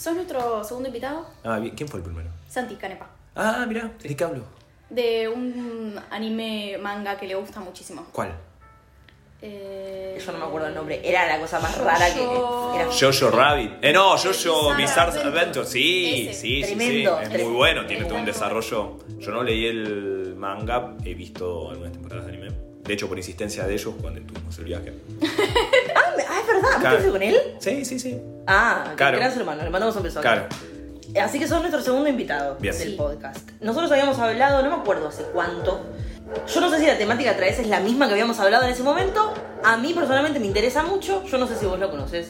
¿Sos nuestro segundo invitado? Ah, bien. ¿Quién fue el primero? Santi Canepa. Ah, mira, ¿de qué hablo? De un anime manga que le gusta muchísimo. ¿Cuál? Eh, Yo no me acuerdo el nombre. Era la cosa más rara que. Era Jojo Rabbit. Eh, no, Jojo Bizarre Bizarre Adventure. Adventure. Sí, Ese. sí, sí, sí. Tremendo, Es muy bueno, tiene todo un desarrollo. Yo no leí el manga, he visto algunas temporadas de anime. De hecho, por insistencia de ellos, cuando tuvimos el viaje. Ah, me- ah, es verdad. ¿Vos con él? Sí, sí, sí. Ah, Claro. gran hermano. Le mandamos un beso. Claro. Así que sos nuestro segundo invitado Bien. del Sí. podcast. Nosotros habíamos hablado, no me acuerdo hace cuánto. Yo no sé si la temática otra vez es la misma que habíamos hablado en ese momento. A mí personalmente me interesa mucho. Yo no sé si vos lo conoces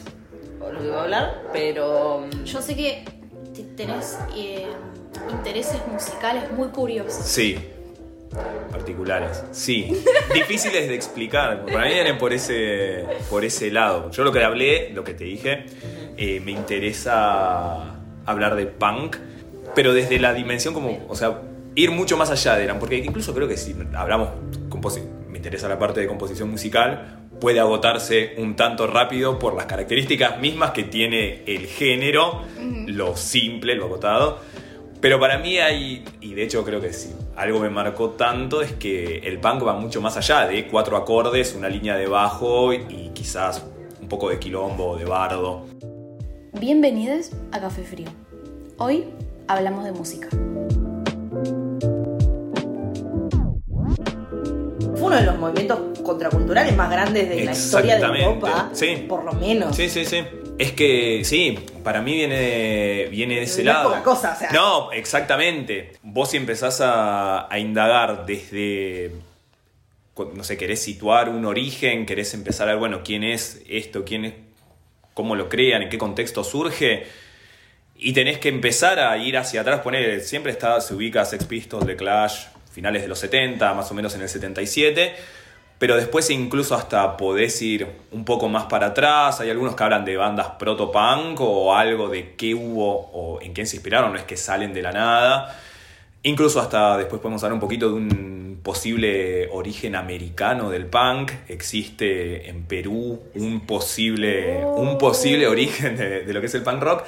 o lo que voy a hablar, pero. mm, Yo sé que te- tenés eh, intereses musicales muy curiosos. Sí. Particulares. Sí. Difíciles de explicar. Para mí vienen por ese, por ese lado. Yo lo que hablé, lo que te dije, eh, me interesa hablar de punk, pero desde la dimensión como, o sea, ir mucho más allá de Eran, porque incluso creo que si hablamos, me interesa la parte de composición musical, puede agotarse un tanto rápido por las características mismas que tiene el género, lo simple, lo agotado. Pero para mí hay, y de hecho creo que sí, algo me marcó tanto es que el punk va mucho más allá de cuatro acordes, una línea de bajo y quizás un poco de quilombo, de bardo. Bienvenidos a Café Frío. Hoy hablamos de música. Fue uno de los movimientos contraculturales más grandes de la historia de Europa. sí. Por lo menos. Sí, sí, sí. Es que sí, para mí viene, viene de ese No es lado. poca cosa, o sea. No, exactamente. Vos si empezás a, a indagar desde, no sé, querés situar un origen, querés empezar a ver, bueno, quién es esto, quién es, cómo lo crean, en qué contexto surge. Y tenés que empezar a ir hacia atrás, poner, siempre está, se ubica Sex Pistols, The Clash, finales de los 70, más o menos en el 77, pero después incluso hasta podés ir un poco más para atrás, hay algunos que hablan de bandas proto-punk o algo de qué hubo o en quién se inspiraron, no es que salen de la nada. Incluso hasta después podemos hablar un poquito de un posible origen americano del punk. Existe en Perú un posible, un posible origen de, de lo que es el punk rock.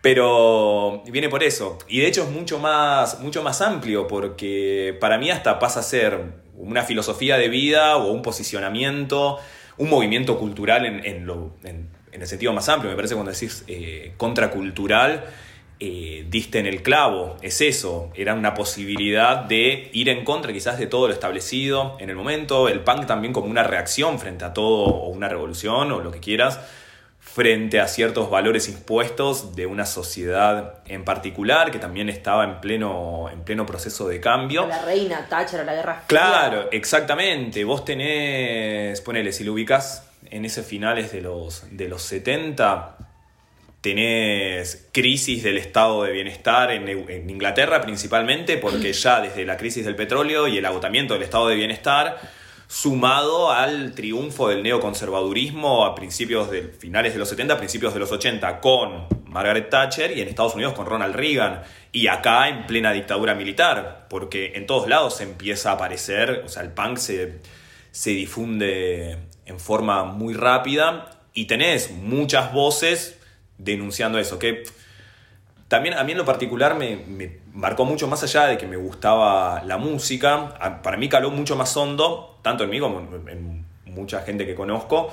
Pero viene por eso. Y de hecho es mucho más, mucho más amplio porque para mí hasta pasa a ser una filosofía de vida o un posicionamiento, un movimiento cultural en, en lo- en- en el sentido más amplio. Me parece cuando decís eh, contracultural, eh, diste en el clavo. Es eso. Era una posibilidad de ir en contra quizás de todo lo establecido en el momento. El punk también como una reacción frente a todo o una revolución o lo que quieras frente a ciertos valores impuestos de una sociedad en particular que también estaba en pleno, en pleno proceso de cambio. La reina, Thatcher, la guerra fría. Claro, exactamente. Vos tenés, ponele, si lo ubicás en esos finales de los, de los 70, tenés crisis del estado de bienestar en, en Inglaterra principalmente, porque ya desde la crisis del petróleo y el agotamiento del estado de bienestar, sumado al triunfo del neoconservadurismo a principios de finales de los 70, principios de los 80, con Margaret Thatcher y en Estados Unidos con Ronald Reagan. Y acá en plena dictadura militar, porque en todos lados se empieza a aparecer, o sea, el punk se, se difunde en forma muy rápida y tenés muchas voces denunciando eso, que también a mí en lo particular me, me marcó mucho más allá de que me gustaba la música, para mí caló mucho más hondo, tanto en mí como en, mucha gente que conozco,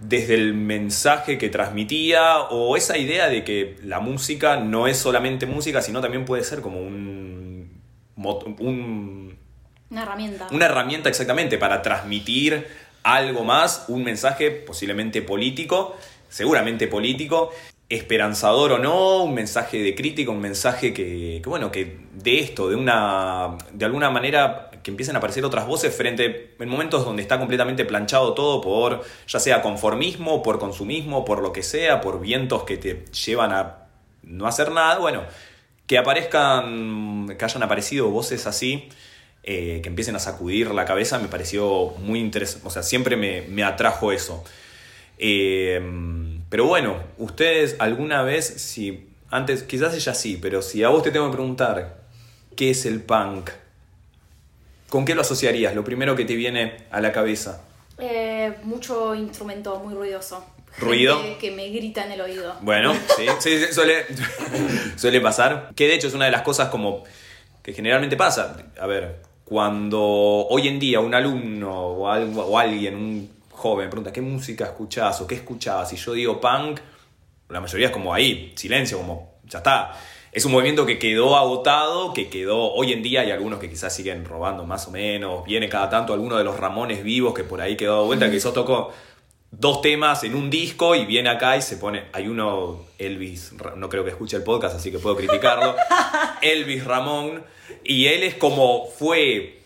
desde el mensaje que transmitía o esa idea de que la música no es solamente música, sino también puede ser como un Una herramienta. una herramienta exactamente para transmitir algo más, un mensaje posiblemente político, seguramente político, esperanzador o no, un mensaje de crítica, un mensaje que, que, bueno, que de esto, de una, de alguna manera que empiecen a aparecer otras voces frente en momentos donde está completamente planchado todo por ya sea conformismo, por consumismo, por lo que sea, por vientos que te llevan a no hacer nada, bueno, que aparezcan, que hayan aparecido voces así, eh, que empiecen a sacudir la cabeza, me pareció muy interesante, o sea, siempre me, me atrajo eso. Eh, pero bueno, ustedes alguna vez, si antes, quizás ella sí, pero si a vos te tengo que preguntar, ¿qué es el punk? ¿Con qué lo asociarías? Lo primero que te viene a la cabeza. Eh, mucho instrumento muy ruidoso. ruido. Gente Que me grita en el oído. Bueno, sí, sí, sí, suele, suele pasar. Que de hecho es una de las cosas como que generalmente pasa. A ver, cuando hoy en día un alumno o, algo, o alguien, un joven, pregunta qué música escuchás o qué escuchabas, y yo digo punk, la mayoría es como ahí, silencio, como ya está. Es un movimiento que quedó agotado, que quedó hoy en día hay algunos que quizás siguen robando más o menos. Viene cada tanto alguno de los Ramones vivos que por ahí quedó de vuelta, que eso tocó dos temas en un disco y viene acá y se pone. Hay uno, Elvis, no creo que escuche el podcast, así que puedo criticarlo. Elvis Ramón. Y él es como fue.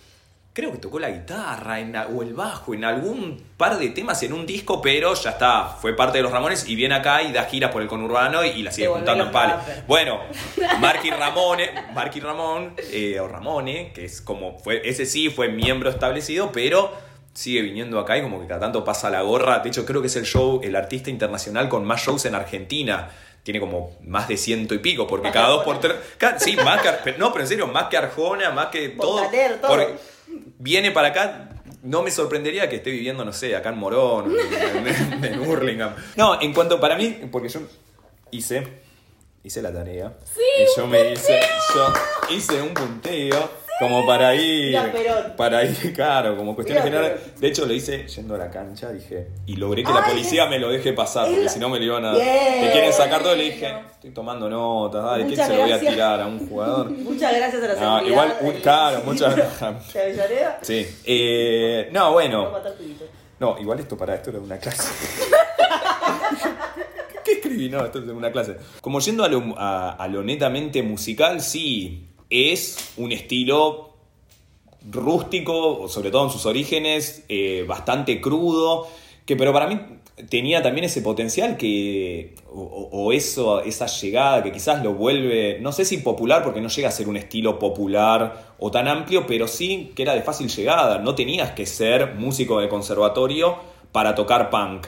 Creo que tocó la guitarra en, o el bajo en algún par de temas en un disco, pero ya está, fue parte de los Ramones y viene acá y da giras por el conurbano y, y la sigue juntando en palo. Bueno, Marky Ramone, Marky Ramón, eh, o Ramone, que es como, fue, ese sí fue miembro establecido, pero sigue viniendo acá y como que cada tanto pasa la gorra. De hecho, creo que es el show, el artista internacional con más shows en Argentina. Tiene como más de ciento y pico, porque Más cada dos por tres. Sí, más que, no, pero en serio, más que Arjona, más que todo. Montaner, todo. porque viene para acá. No me sorprendería que esté viviendo, no sé, acá en Morón, en, en- en Hurlingham. No, en cuanto para mí, porque yo hice, hice la tarea. y yo me hice, yo hice un punteo como para ir, Mira, para ir, claro, como cuestiones Mira, generales. De hecho, lo hice yendo a la cancha, dije, y logré que la policía me lo deje pasar, porque si no me lo iban a. Te quieren sacar todo, le dije, estoy tomando notas, ¿qué Muchas se lo voy a tirar a un jugador? Muchas gracias a la No, igual, un- claro, muchas gracias. ¿De? Sí. Eh, no, bueno. No, igual esto para esto era una clase. ¿Qué escribí? No, esto es una clase. Como yendo a lo, a- a lo netamente musical, sí, es un estilo rústico, sobre todo en sus orígenes, eh, bastante crudo, que pero para mí tenía también ese potencial que, o, o- eso, esa llegada que quizás lo vuelve, no sé si popular, porque no llega a ser un estilo popular o tan amplio, pero sí que era de fácil llegada, no tenías que ser músico de conservatorio para tocar punk.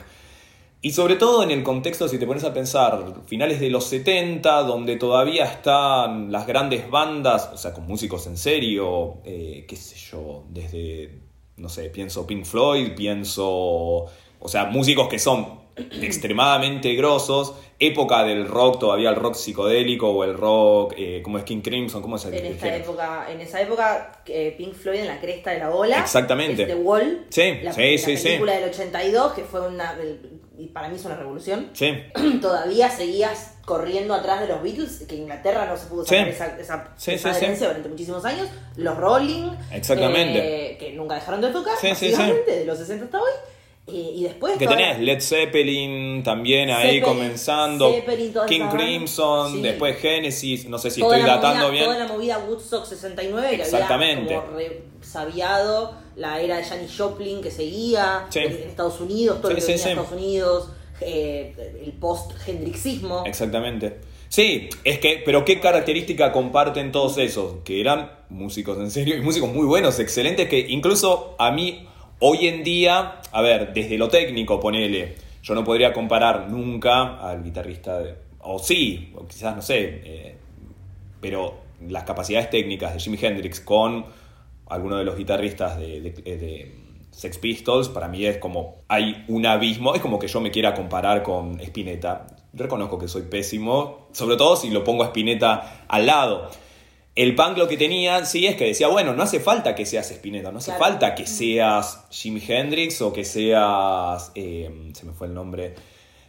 Y sobre todo en el contexto, si te pones a pensar, finales de los 70, donde todavía están las grandes bandas, o sea, con músicos en serio, eh, qué sé yo, desde, no sé, pienso Pink Floyd, pienso, o sea, músicos que son extremadamente grosos, época del rock, todavía el rock psicodélico o el rock, eh, como es King Crimson, ¿cómo es el En el esta género? época, en esa época, eh, Pink Floyd en la cresta de la ola. Exactamente. The Wall. Sí, la, sí, la sí, sí. película del 82, que fue una. del- y para mí es una revolución. Sí, Todavía seguías corriendo atrás de los Beatles, que Inglaterra no se pudo sacar Sí. esa, esa, Sí, esa herencia durante muchísimos años. Los Rolling. Exactamente. eh, que nunca dejaron de tocar, básicamente, de los 60 hasta hoy. Eh, y después. Que tenés Led Zeppelin también ahí Zeppelin, comenzando. Zeppelin, King. Crimson, Sí. después Genesis, no sé si toda estoy datando movida, bien. Toda la movida Woodstock 69 que Exactamente. había como resabiado la era de Janis Joplin que seguía Sí. en Estados Unidos, todo Sí, lo que venía sí. Estados Unidos, eh, el post-hendrixismo. Exactamente. Sí, es que, pero ¿qué característica comparten todos esos? Que eran músicos en serio y músicos muy buenos, excelentes, que incluso a mí hoy en día, a ver, desde lo técnico, ponele, yo no podría comparar nunca al guitarrista, de- o sí, o quizás no sé, eh, pero las capacidades técnicas de Jimi Hendrix con alguno de los guitarristas de, de- de Sex Pistols, para mí es como hay un abismo, es como que yo me quiera comparar con Spinetta. Reconozco que soy pésimo, sobre todo si lo pongo a Spinetta al lado. El punk lo que tenía, sí, es que decía, bueno, no hace falta que seas Spinetta, no hace Claro. falta que seas Jimi Hendrix o que seas, eh, se me fue el nombre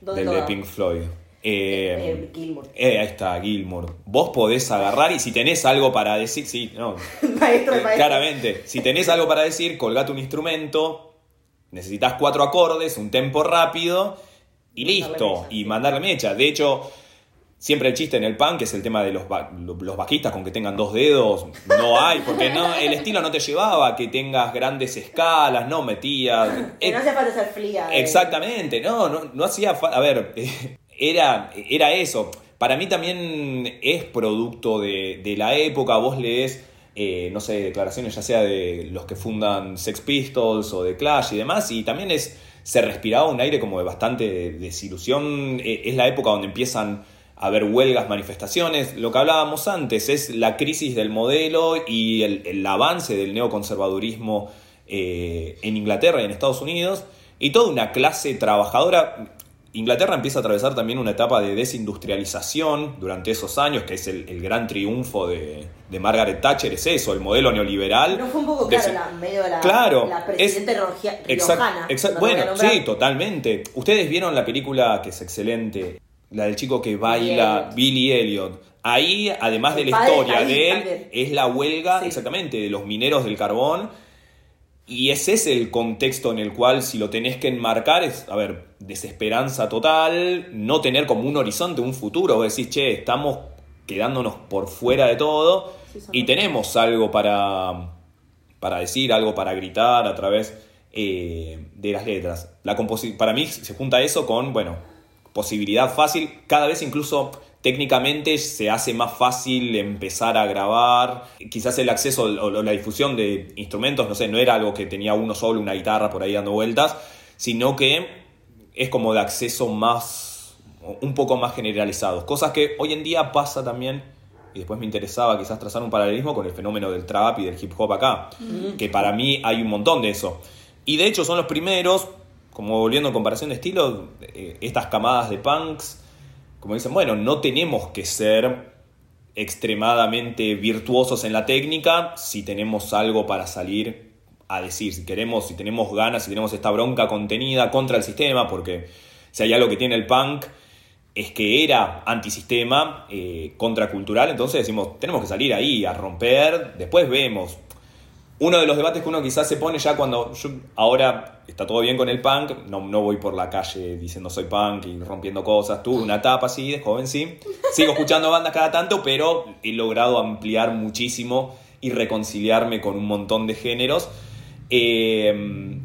¿Dónde del de? Pink Floyd. Eh, Eh, Gilmour. eh, ahí está, Gilmour. Vos podés agarrar y si tenés algo para decir, sí, no, maestro de maestro. claramente, si tenés algo para decir, colgate un instrumento, necesitas cuatro acordes, un tempo rápido y listo, y mandarle mecha. De hecho, siempre el chiste en el punk es el tema de los, ba- los bajistas con que tengan dos dedos, no hay, porque no, el estilo no te llevaba a que tengas grandes escalas, no metías... Que no hace falta ser fría. eh. Exactamente, no, no, no hacía falta. A ver, era, era eso. Para mí también es producto de, la época. Vos lees, eh, no sé, declaraciones ya sea de los que fundan Sex Pistols o de Clash y demás, y también es. Se respiraba un aire como de bastante desilusión. Eh, es la época donde empiezan a haber huelgas, manifestaciones. Lo que hablábamos antes es la crisis del modelo y el, el avance del neoconservadurismo eh, en Inglaterra y en Estados Unidos. Y toda una clase trabajadora Inglaterra empieza a atravesar también una etapa de desindustrialización durante esos años, que es el, el gran triunfo de, de Margaret Thatcher, es eso, el modelo neoliberal. No fue un poco, claro, la, medio la, Claro, riojana. exact- bueno, sí, totalmente. Ustedes vieron la película que es excelente, la del chico que baila, Elliot. Billy Elliot. Ahí, además de la historia ahí de él, también. es la huelga, Sí. exactamente, de los mineros del carbón. Y ese es el contexto en el cual, si lo tenés que enmarcar, es, a ver, desesperanza total, no tener como un horizonte, un futuro. Vos decís, che, estamos quedándonos por fuera de todo Sí, y tenemos algo para, para decir, algo para gritar a través eh, de las letras. La para mí se junta eso con, bueno, posibilidad fácil, cada vez incluso técnicamente se hace más fácil empezar a grabar, quizás el acceso o la difusión de instrumentos, no sé, no era algo que tenía uno solo, una guitarra por ahí dando vueltas, sino que es como de acceso más, un poco más generalizado, cosas que hoy en día pasa también, y después me interesaba quizás trazar un paralelismo con el fenómeno del trap y del hip hop acá, que para mí hay un montón de eso. Y de hecho son los primeros, como volviendo en comparación de estilo, eh, estas camadas de punks, como dicen, bueno, no tenemos que ser extremadamente virtuosos en la técnica si tenemos algo para salir a decir, si queremos, si tenemos ganas, si tenemos esta bronca contenida contra el sistema, porque si hay algo que tiene el punk es que era antisistema, eh, contracultural, entonces decimos, tenemos que salir ahí a romper, después vemos. Uno de los debates que uno quizás se pone ya cuando yo ahora está todo bien con el punk, no, no voy por la calle diciendo soy punk y rompiendo cosas, tuve una etapa así de joven sí, sigo escuchando bandas cada tanto, pero he logrado ampliar muchísimo y reconciliarme con un montón de géneros. Eh,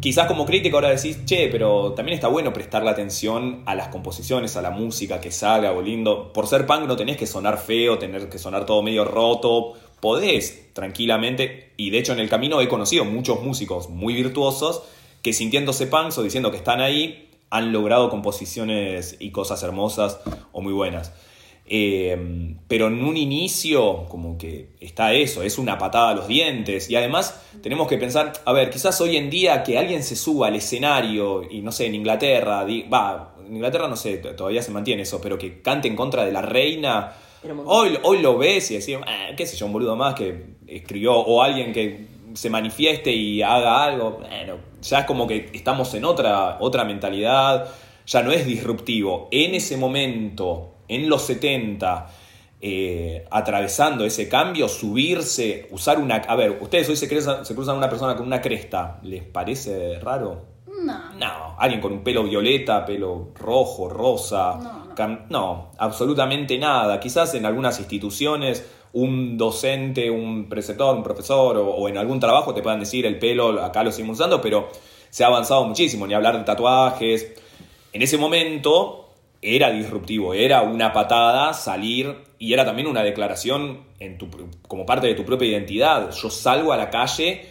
quizás como crítico ahora decís, che, pero también está bueno prestarle atención a las composiciones, a la música que salga lindo. Por ser punk no tenés que sonar feo, tener que sonar todo medio roto. Podés tranquilamente, y de hecho en el camino he conocido muchos músicos muy virtuosos que sintiéndose punks o diciendo que están ahí, han logrado composiciones y cosas hermosas o muy buenas. Eh, pero en un inicio, como que está eso, es una patada a los dientes. Y además tenemos que pensar, a ver, quizás hoy en día que alguien se suba al escenario, y no sé, en Inglaterra, va, en Inglaterra no sé, todavía se mantiene eso, pero que cante en contra de la reina. Hoy, hoy lo ves y decís, "Ah, qué sé yo, un boludo más que escribió, o alguien que se manifieste y haga algo. Bueno, ya es como que estamos en otra, otra mentalidad, ya no es disruptivo. En ese momento, en los 70, eh, atravesando ese cambio, subirse, usar una... A ver, ustedes hoy se cruzan, se cruzan una persona con una cresta, ¿les parece raro? No. No, alguien con un pelo violeta, pelo rojo, rosa. No, no. cam- no, absolutamente nada. Quizás en algunas instituciones un docente, un preceptor, un profesor o, o en algún trabajo te puedan decir el pelo, acá lo seguimos usando, pero se ha avanzado muchísimo, ni hablar de tatuajes. En ese momento era disruptivo, era una patada salir y era también una declaración en tu, como parte de tu propia identidad. Yo salgo a la calle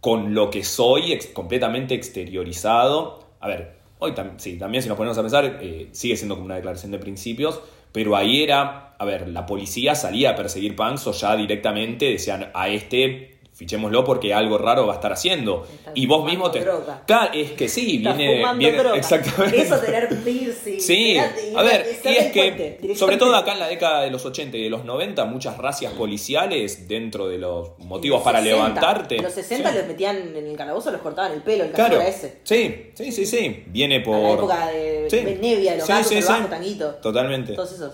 con lo que soy completamente exteriorizado. A ver, hoy sí, también si nos ponemos a pensar, eh, sigue siendo como una declaración de principios, pero ahí era, a ver, la policía salía a perseguir punks o ya directamente decían a este fichémoslo porque algo raro va a estar haciendo. Está Y vos mismo te... droga. Claro, es que sí, Está viene... viene droga. exactamente. Eso tener piercing. Sí, a ver, y es que, sobre todo acá en la década de los 80 y de los 90, muchas racias policiales, dentro de los motivos los para 60, levantarte. En los 60 Sí. los metían en el calabozo, los cortaban el pelo, el Claro, ese. sí, sí, sí, sí, viene por... A la época de Sí. de Nevia, los Sí, gatos, sí, el bajo, tanguito. Totalmente. Todos esos.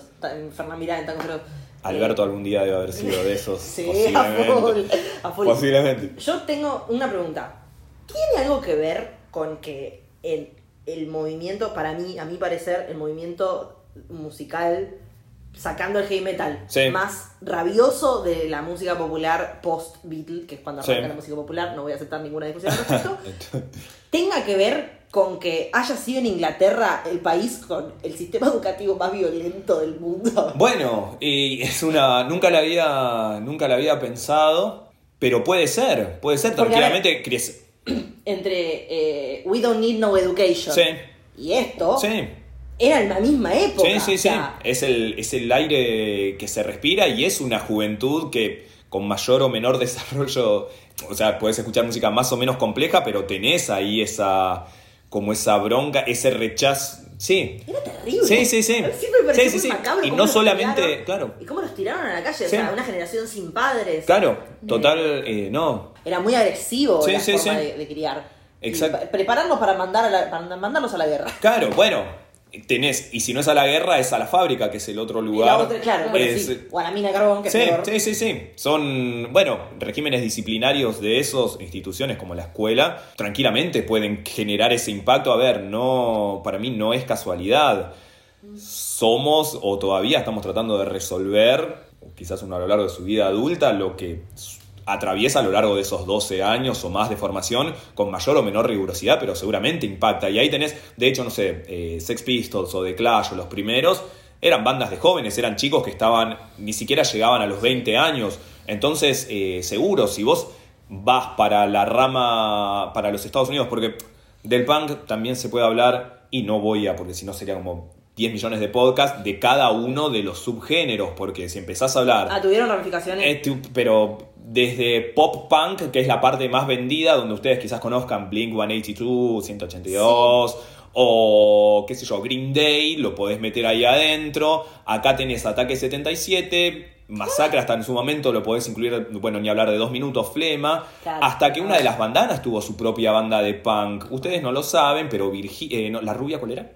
Fernán Mirá, en Tango Feroz. Alberto algún día debe haber sido de esos. Sí, a full, posiblemente. a full. Posiblemente. Yo tengo una pregunta. ¿Tiene algo que ver con que el, el movimiento, para mí, a mi parecer, el movimiento musical, sacando el heavy metal, Sí. más rabioso de la música popular post-Beatle, que es cuando Sí. arranca la música popular, no voy a aceptar ninguna discusión al respecto, tenga que ver con que haya sido en Inglaterra el país con el sistema educativo más violento del mundo? Bueno, y es una. Nunca la había. Nunca la había pensado. Pero puede ser. Puede ser Porque, tranquilamente. crece- Entre eh, We Don't Need No Education Sí. y esto, Sí. era en la misma época. Sí, sí, o sí. Es el, es el aire que se respira y es una juventud que con mayor o menor desarrollo, o sea, puedes escuchar música más o menos compleja, pero tenés ahí esa, como esa bronca, ese rechazo, Sí. Era terrible. Sí, sí, sí. Siempre me pareció Sí, sí, muy sí. macabro Y no solamente, tiraron. claro. Y cómo los tiraron a la calle, o sea, una generación sin padres. Claro, total, eh, no. Era muy agresivo la forma. De, de criar. Exacto. pa- prepararlos para, mandar a la- para mandarlos a la guerra. Claro, bueno, tenés, y si no es a la guerra, es a la fábrica, que es el otro lugar. otra, claro, bueno, Es- sí. O a la mina carbón, que Sí, es peor. sí, sí, sí. Son, bueno, regímenes disciplinarios de esos, instituciones como la escuela, tranquilamente pueden generar ese impacto. A ver, no, para mí no es casualidad. Somos o todavía estamos tratando de resolver, quizás uno a lo largo de su vida adulta, lo que atraviesa a lo largo de esos 12 años o más de formación con mayor o menor rigurosidad, pero seguramente impacta. Y ahí tenés, de hecho, no sé, eh, Sex Pistols o The Clash o los primeros, eran bandas de jóvenes, eran chicos que estaban, ni siquiera llegaban a los 20 años. Entonces, eh, seguro, si vos vas para la rama, para los Estados Unidos, porque del punk también se puede hablar, y no voy a, porque si no sería como 10 millones de podcasts, de cada uno de los subgéneros, porque si empezás a hablar... Ah, tuvieron ramificaciones. Eh, tu- pero desde pop punk, que es la parte más vendida, donde ustedes quizás conozcan Blink 182, 182, o qué sé yo, Green Day, lo podés meter ahí adentro. Acá tenés Ataque 77. Masacre hasta en su momento lo podés incluir, bueno, ni hablar de dos minutos, Flema, Claro. hasta que una de las bandanas tuvo su propia banda de punk. Ustedes no lo saben, pero Virgi eh, no, ¿la rubia cuál era?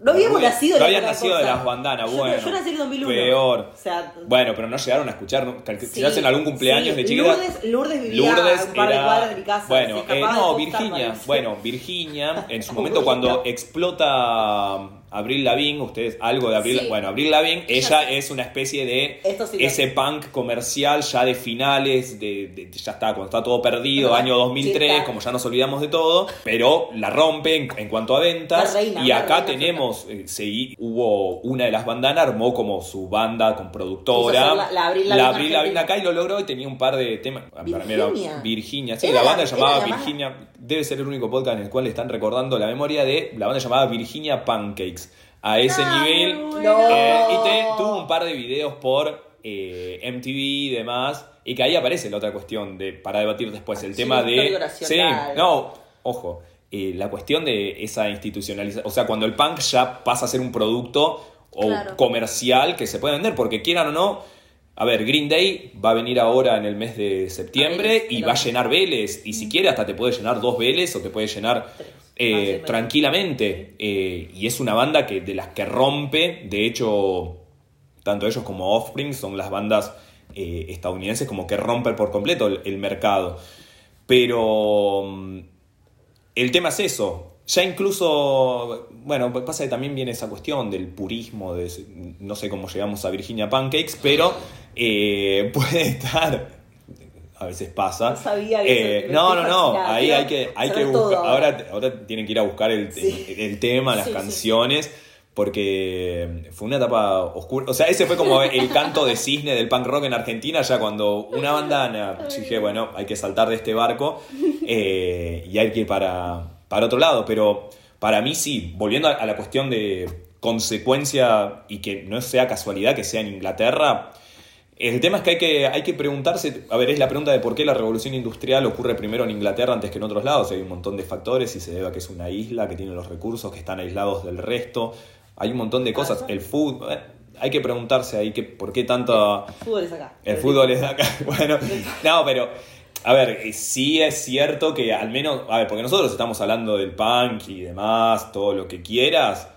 No habíamos nacido de No habían nacido de cosa. las bandanas, Yo- bueno. Yo, nací en 2001. Peor. O sea, Bueno, pero no llegaron a escuchar, ¿no? sí, quizás en algún cumpleaños sí. de chiquita. Lourdes, Lourdes vivía Lourdes a un par de era- cuadras de mi casa. Bueno, eh, de no, Virginia. Bueno, Virginia, en su momento cuando explota Abril Lavigne, ustedes algo de Abril, Sí. bueno, Abril Lavigne, Ella es una especie de sí ese punk comercial ya de finales, de, de- ya está, cuando está todo perdido, Ajá. año 2003, Sí, está. como ya nos olvidamos de todo, pero la rompe en, en cuanto a ventas. La reina, y la acá reina tenemos, eh, sí, hubo una de las bandanas, armó como su banda con productora. La- la Avril Lavigne argentina. acá y lo logró y tenía un par de temas. Para mí era Virginia. Virginia, sí, la banda la- la más- Virginia. Debe ser el único podcast en el cual le están recordando la memoria de la banda llamada Virginia Pancakes. A ese Ah, nivel. eh, y No. te- tuvo un par de videos por eh, MTV y demás. Y que ahí aparece la otra cuestión de para debatir después. El Sí, tema de. Sí, no, ojo. eh, la cuestión de esa institucionalización. O sea, cuando el punk ya pasa a ser un producto o Claro. comercial que se puede vender, porque quieran o no. A ver, Green Day va a venir ahora en el mes de septiembre Vélez, y va a llenar Vélez. Y si quiere, hasta te puede llenar dos Vélez o te puede llenar. Eh, tranquilamente. Eh, y es una banda que de las que rompe. De hecho, tanto ellos como Offspring son las bandas eh, estadounidenses como que rompen por completo el, el mercado. Pero mm, el tema es eso. Ya incluso, bueno, pasa que también viene esa cuestión del purismo, de, no sé cómo llegamos a Virginia Pancakes, pero eh, puede estar, a veces pasa. No sabía que Eh, se- no, no, ahí hay que, hay que todo buscar, ahora. ahora, tienen que ir a buscar el, Sí. el- el tema, las Sí, sí, sí. canciones, porque fue una etapa oscura. O sea, ese fue como el canto de cisne del punk rock en Argentina, ya cuando una bandana, dije, bueno, hay que saltar de este barco eh, y hay que ir para, para otro lado. Pero para mí sí, volviendo a, a la cuestión de consecuencia y que no sea casualidad que sea en Inglaterra. El tema es que hay, que hay que preguntarse, a ver, es la pregunta de por qué la revolución industrial ocurre primero en Inglaterra antes que en otros lados. Hay un montón de factores y se debe a que es una isla que tiene los recursos, que están aislados del resto. Hay un montón de cosas. El fútbol, eh, hay que preguntarse ahí que, por qué tanta... El fútbol es acá. El fútbol es acá. Bueno, no, pero. A ver, eh, sí es cierto que al menos. A ver, porque nosotros estamos hablando del punk y demás, todo lo que quieras,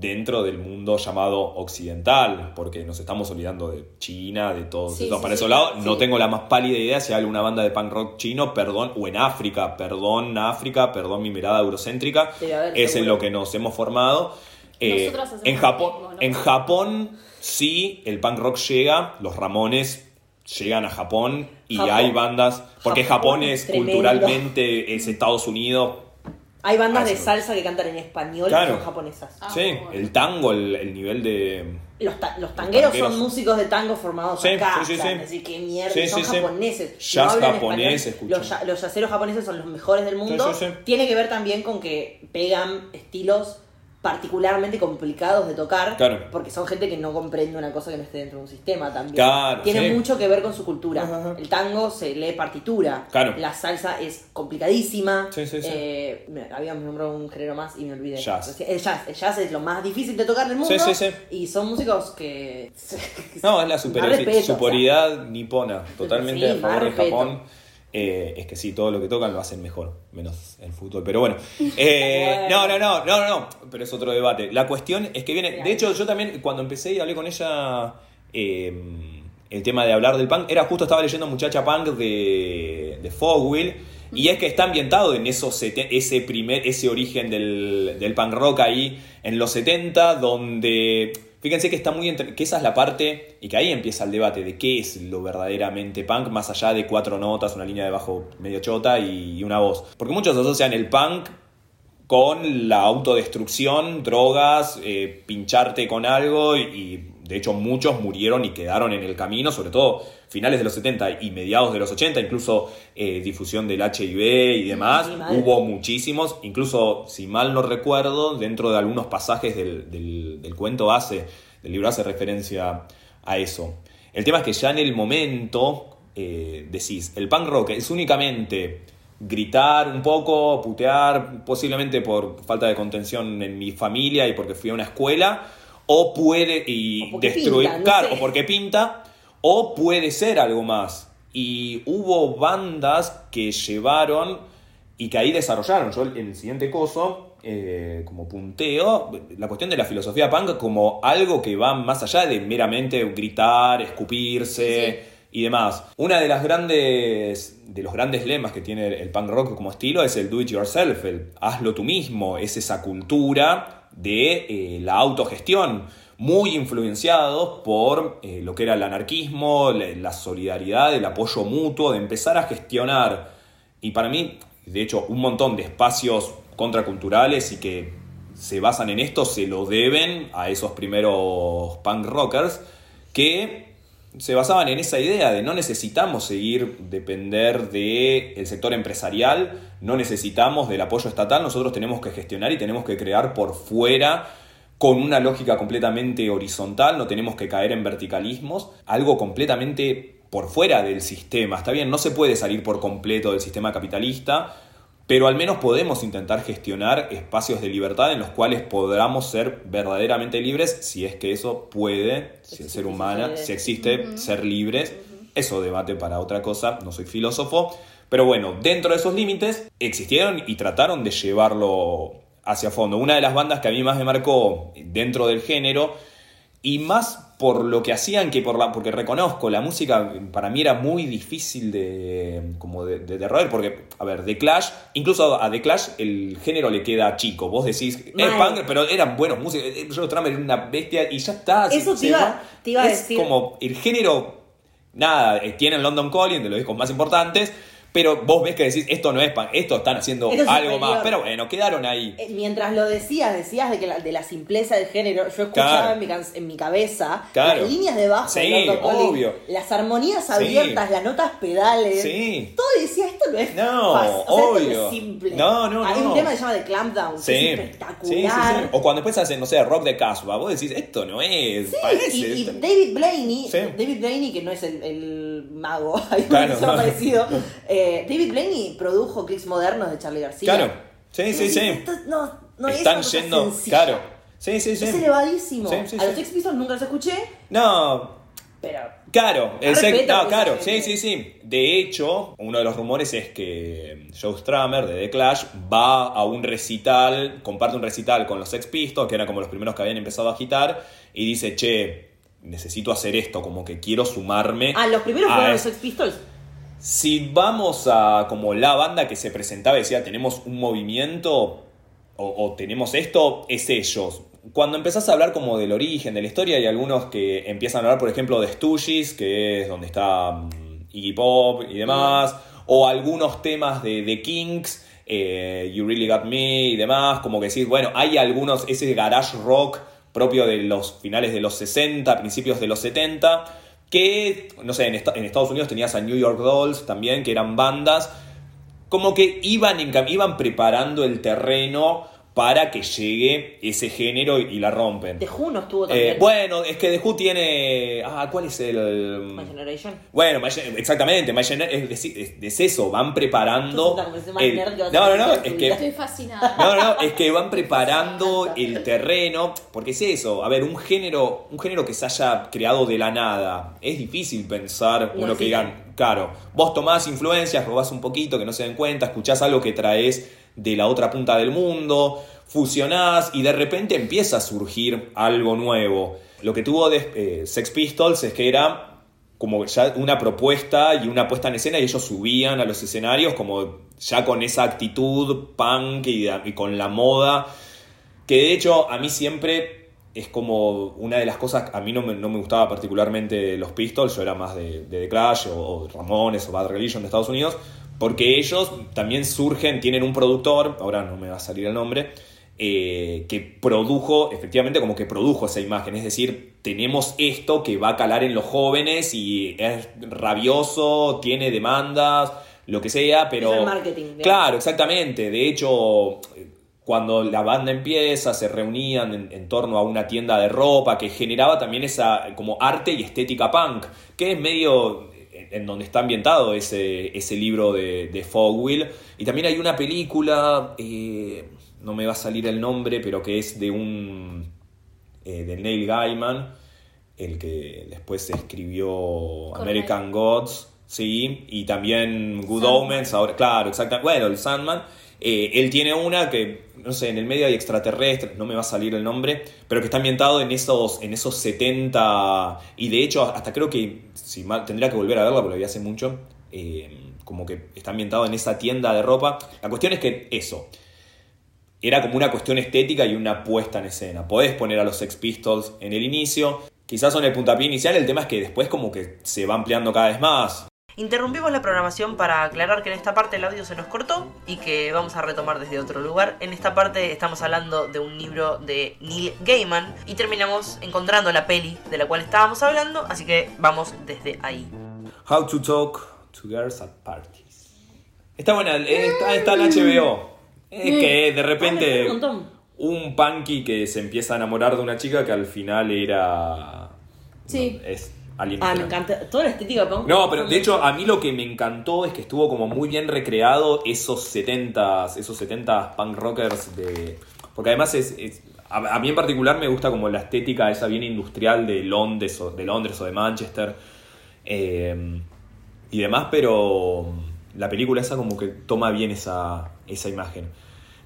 dentro del mundo llamado occidental, porque nos estamos olvidando de China, de todo Sí, Para sí, esos lados, no tengo la más pálida idea si hay alguna banda de punk rock chino, perdón, o en África, perdón, África, perdón mi mirada eurocéntrica, es en lo que nos hemos formado. Eh, en Japón, mismo, ¿no? en Japón sí, el punk rock llega, los Ramones llegan a Japón y Japón. hay bandas, porque Japón Japón es es tremendo. culturalmente, es Estados Unidos, Hay bandas Ah, de sí. salsa que cantan en español Claro. que son japonesas. Ah, sí, bueno. el tango, el, el nivel de... Los, ta- los tangueros tangueros. son músicos de tango formados Sí, acá. sí, sí, o sea, sí. decir, qué mierda, Sí, son japoneses. Jazz no japonés, español. Los, ya- los yaceros japoneses son los mejores del mundo. Sí, sí, sí. Tiene que ver también con que pegan estilos particularmente complicados de tocar, Claro. porque son gente que no comprende una cosa que no esté dentro de un sistema también. Claro, Tiene sí. mucho que ver con su cultura. Ajá, ajá. El tango se lee partitura, Claro. la salsa es complicadísima. Sí, sí, sí. Eh, me- habíamos nombrado un género más y me olvidé. Jazz. El jazz. El jazz es lo más difícil de tocar del mundo. Sí, sí, sí. Y son músicos que... No, es la Más super, respeto, o sea. superioridad nipona, totalmente Sí, a favor de respeto. Japón. Eh, es que sí, todo lo que tocan lo hacen mejor, menos el fútbol. Pero bueno, Eh, no, no, no, no, no, no, pero es otro debate. La cuestión es que viene, de hecho yo también cuando empecé y hablé con ella eh, el tema de hablar del punk, era justo estaba leyendo Muchacha Punk de, de Fogwill. Y es que está ambientado en esos ese primer, ese origen del, del punk rock ahí en los 70, donde fíjense que está muy entre, que esa es la parte y que ahí empieza el debate de qué es lo verdaderamente punk más allá de cuatro notas, una línea de bajo medio chota y, una voz. Porque muchos asocian el punk con la autodestrucción, drogas, eh, pincharte con algo y, de hecho muchos murieron y quedaron en el camino, sobre todo finales de los 70 y mediados de los 80, incluso eh, difusión del HIV y demás, Sí, hubo muchísimos, incluso si mal no recuerdo, dentro de algunos pasajes del, del- del cuento hace, del libro hace referencia a eso. El tema es que ya en el momento eh, decís, el punk rock es únicamente gritar un poco, putear, posiblemente por falta de contención en mi familia y porque fui a una escuela, o puede y O destruir, pinta, no claro, sé. o porque pinta, o puede ser algo más. Y hubo bandas que llevaron y que ahí desarrollaron. Yo en el siguiente coso, eh, como punteo, la cuestión de la filosofía punk como algo que va más allá de meramente gritar, escupirse y demás. Una de las grandes de los grandes lemas que tiene el punk rock como estilo es el do it yourself, el hazlo tú mismo, es esa cultura de eh, la autogestión, muy influenciados por eh, lo que era el anarquismo, la, la solidaridad, el apoyo mutuo, de empezar a gestionar. Y para mí, de hecho, un montón de espacios contraculturales y que se basan en esto se lo deben a esos primeros punk rockers que se basaban en esa idea de no necesitamos seguir depender del sector empresarial, no necesitamos del apoyo estatal, nosotros tenemos que gestionar y tenemos que crear por fuera con una lógica completamente horizontal, no tenemos que caer en verticalismos, algo completamente por fuera del sistema. Está bien, no se puede salir por completo del sistema capitalista, pero al menos podemos intentar gestionar espacios de libertad en los cuales podamos ser verdaderamente libres, si es que eso puede, si el ser humano, si existe, ser libres. Eso debate para otra cosa, no soy filósofo. Pero bueno, dentro de esos límites existieron y trataron de llevarlo hacia fondo. Una de las bandas que a mí más me marcó dentro del género, y más por lo que hacían que por la. porque reconozco, la música para mí era muy difícil de. como de, de, de roer, porque, a ver, The Clash, incluso a The Clash el género le queda chico. Vos decís, es punk, pero eran buenos músicos. eh, Joe Strummer era una bestia y ya está. Eso te iba- te iba a es decir. como el género. Nada, eh, tienen London Calling, de los discos más importantes. Pero vos ves que decís, esto no es punk, esto están haciendo Esto es algo superior. más. Pero bueno, quedaron ahí. Eh, Mientras lo decías, decías de que la, de la simpleza del género, yo escuchaba Claro. en, mi, can- en mi cabeza Claro. las líneas de bajo, Sí, obvio. las armonías abiertas, las notas pedales, Sí. todo decía esto no es No, fácil, o sea, esto no obvio. es simple. No, no, Hay no. un tema que se llama The Clampdown, Sí. que es espectacular. O cuando después hacen, no sé, rock de Casbah, vos decís, esto no es, Sí, parece. y, y David Blaney. David Blaney, que no es el, el mago, hay Claro. un parecido. eh, David Blaney produjo clics modernos de Charlie García. Claro, sí, Y sí, sí. Esto no, no es Están cosa yendo, sencilla. claro. Sí, sí, sí. Es elevadísimo. Sí, sí, a los. Sex Pistols nunca los escuché, No, pero Claro, el sex- no, claro, sí, sí, sí. De hecho, uno de los rumores es que Joe Strummer de The Clash va a un recital, comparte un recital con los Sex Pistols, que eran como los primeros que habían empezado a agitar, y dice, che, necesito hacer esto, como que quiero sumarme. Ah, los primeros fueron los esto". Sex Pistols. Si vamos a como la banda que se presentaba y decía tenemos un movimiento o, o tenemos esto, es ellos. Cuando empezás a hablar como del origen, de la historia, hay algunos que empiezan a hablar, por ejemplo, de Stooges, que es donde está mm, Iggy Pop y demás, o algunos temas de The Kings, eh, You Really Got Me y demás, como que decís, bueno, hay algunos, ese garage rock propio de los finales de los 60, principios de los 70, que, no sé, en, esta- en Estados Unidos tenías a New York Dolls también, que eran bandas como que iban, iban preparando el terreno para que llegue ese género y la rompen. The Who no estuvo Eh, también. bueno, es que The Who tiene. Ah, ¿cuál es el.? My Generation. Bueno, My exactamente, My Gener- es, es- es eso, van preparando. El- No, no, no, es que Estoy fascinada. no, no, es que van preparando el terreno, porque es eso, a ver, un género, un género que se haya creado de la nada, es difícil pensar No uno que digan, claro, vos tomás influencias, robás un poquito, que no se den cuenta, escuchás algo que traes de la otra punta del mundo, fusionás y de repente empieza a surgir algo nuevo. Lo que tuvo de, eh, Sex Pistols es que era como ya una propuesta y una puesta en escena y ellos subían a los escenarios como ya con esa actitud punk y, y con la moda, que de hecho a mí siempre es como una de las cosas, a mí no me, no me gustaba particularmente los Pistols, yo era más de, de The Clash o, o Ramones o Bad Religion de Estados Unidos, porque ellos también surgen, tienen un productor, ahora no me va a salir el nombre, eh, que produjo, efectivamente como que produjo esa imagen, es decir, tenemos esto que va a calar en los jóvenes y es rabioso, tiene demandas, lo que sea, pero... Es el marketing, digamos. Claro, exactamente, de hecho, cuando la banda empieza, se reunían en, en torno a una tienda de ropa que generaba también esa como arte y estética punk, que es medio en donde está ambientado ese, ese libro de, de Fogwill. Y también hay una película, eh, no me va a salir el nombre, pero que es de un. eh, de Neil Gaiman, el que después escribió American Gods, sí, y también Good Sandman. Omens, ahora, claro, exactamente, bueno, el Sandman. Eh, él tiene una que, no sé, en el medio hay extraterrestres, no me va a salir el nombre, pero que está ambientado en esos, en esos 70, y de hecho hasta creo que, si mal, tendría que volver a verla porque la vi hace mucho, eh, como que está ambientado en esa tienda de ropa. La cuestión es que eso, era como una cuestión estética y una puesta en escena. Podés poner a los Sex Pistols en el inicio, quizás son el puntapié inicial, el tema es que después como que se va ampliando cada vez más. Interrumpimos la programación para aclarar que en esta parte el audio se nos cortó y que vamos a retomar desde otro lugar. En esta parte estamos hablando de un libro de Neil Gaiman y terminamos encontrando la peli de la cual estábamos hablando, así que vamos desde ahí. How to Talk to Girls at Parties. Está buena, eh, está, está en HBO. Es que de Ah, repente suena un punky que se empieza a enamorar de una chica que al final era... Sí. no, es Ah, me encanta. Toda la estética punk. No, pero de hecho a mí lo que me encantó es que estuvo como muy bien recreado esos 70s, esos 70s punk rockers de... Porque además es... a mí en particular me gusta como la estética esa bien industrial de Londres o de, Londres o de Manchester eh, y demás, pero la película esa como que toma bien esa, esa imagen.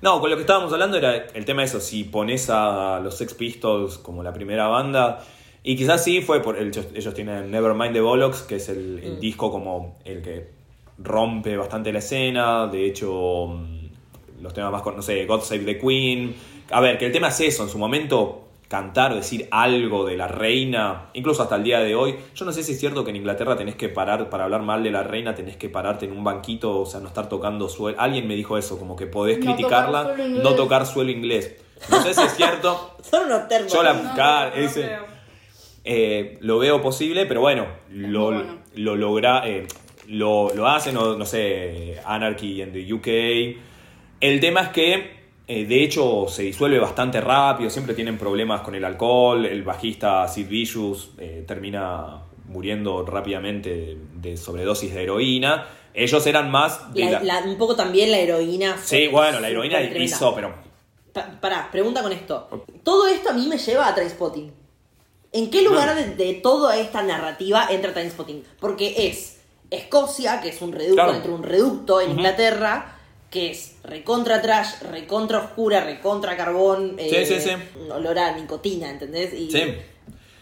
No, con lo que estábamos hablando era el tema de eso, si pones a los Sex Pistols como la primera banda, y quizás sí fue por, el- ellos tienen Nevermind the Bollocks, que es el, el disco como el que rompe bastante la escena, de hecho mm, los temas más, con- no sé, God Save the Queen, a ver, que el tema es eso, en su momento cantar o decir algo de la reina, incluso hasta el día de hoy. Yo no sé si es cierto que en Inglaterra tenés que parar, para hablar mal de la reina, tenés que pararte en un banquito, o sea, no estar tocando suelo. Alguien me dijo eso, como que podés No criticarla, tocar no tocar suelo inglés. No sé si es cierto. Son unos. Yo la- No, ese-. Eh, lo veo posible, pero bueno, lo, bueno. lo logra, eh, lo, lo hacen, no sé, Anarchy en the UK. El tema es que, eh, de hecho, se disuelve bastante rápido, siempre tienen problemas con el alcohol, el bajista Sid Vicious termina muriendo rápidamente de sobredosis de heroína. Ellos eran más... de La- la- la- un poco también la heroína. Sí, bueno, la heroína hizo, pero... Pa- pará, pregunta con esto. Todo esto a mí me lleva a Trainspotting. ¿En qué lugar de, de toda esta narrativa entra Trainspotting? Porque es Escocia, que es un reducto Claro. dentro de un reducto en. Inglaterra, que es recontra trash, recontra oscura, recontra carbón, eh, Sí, sí, sí. olor a nicotina, ¿entendés? Y, Sí.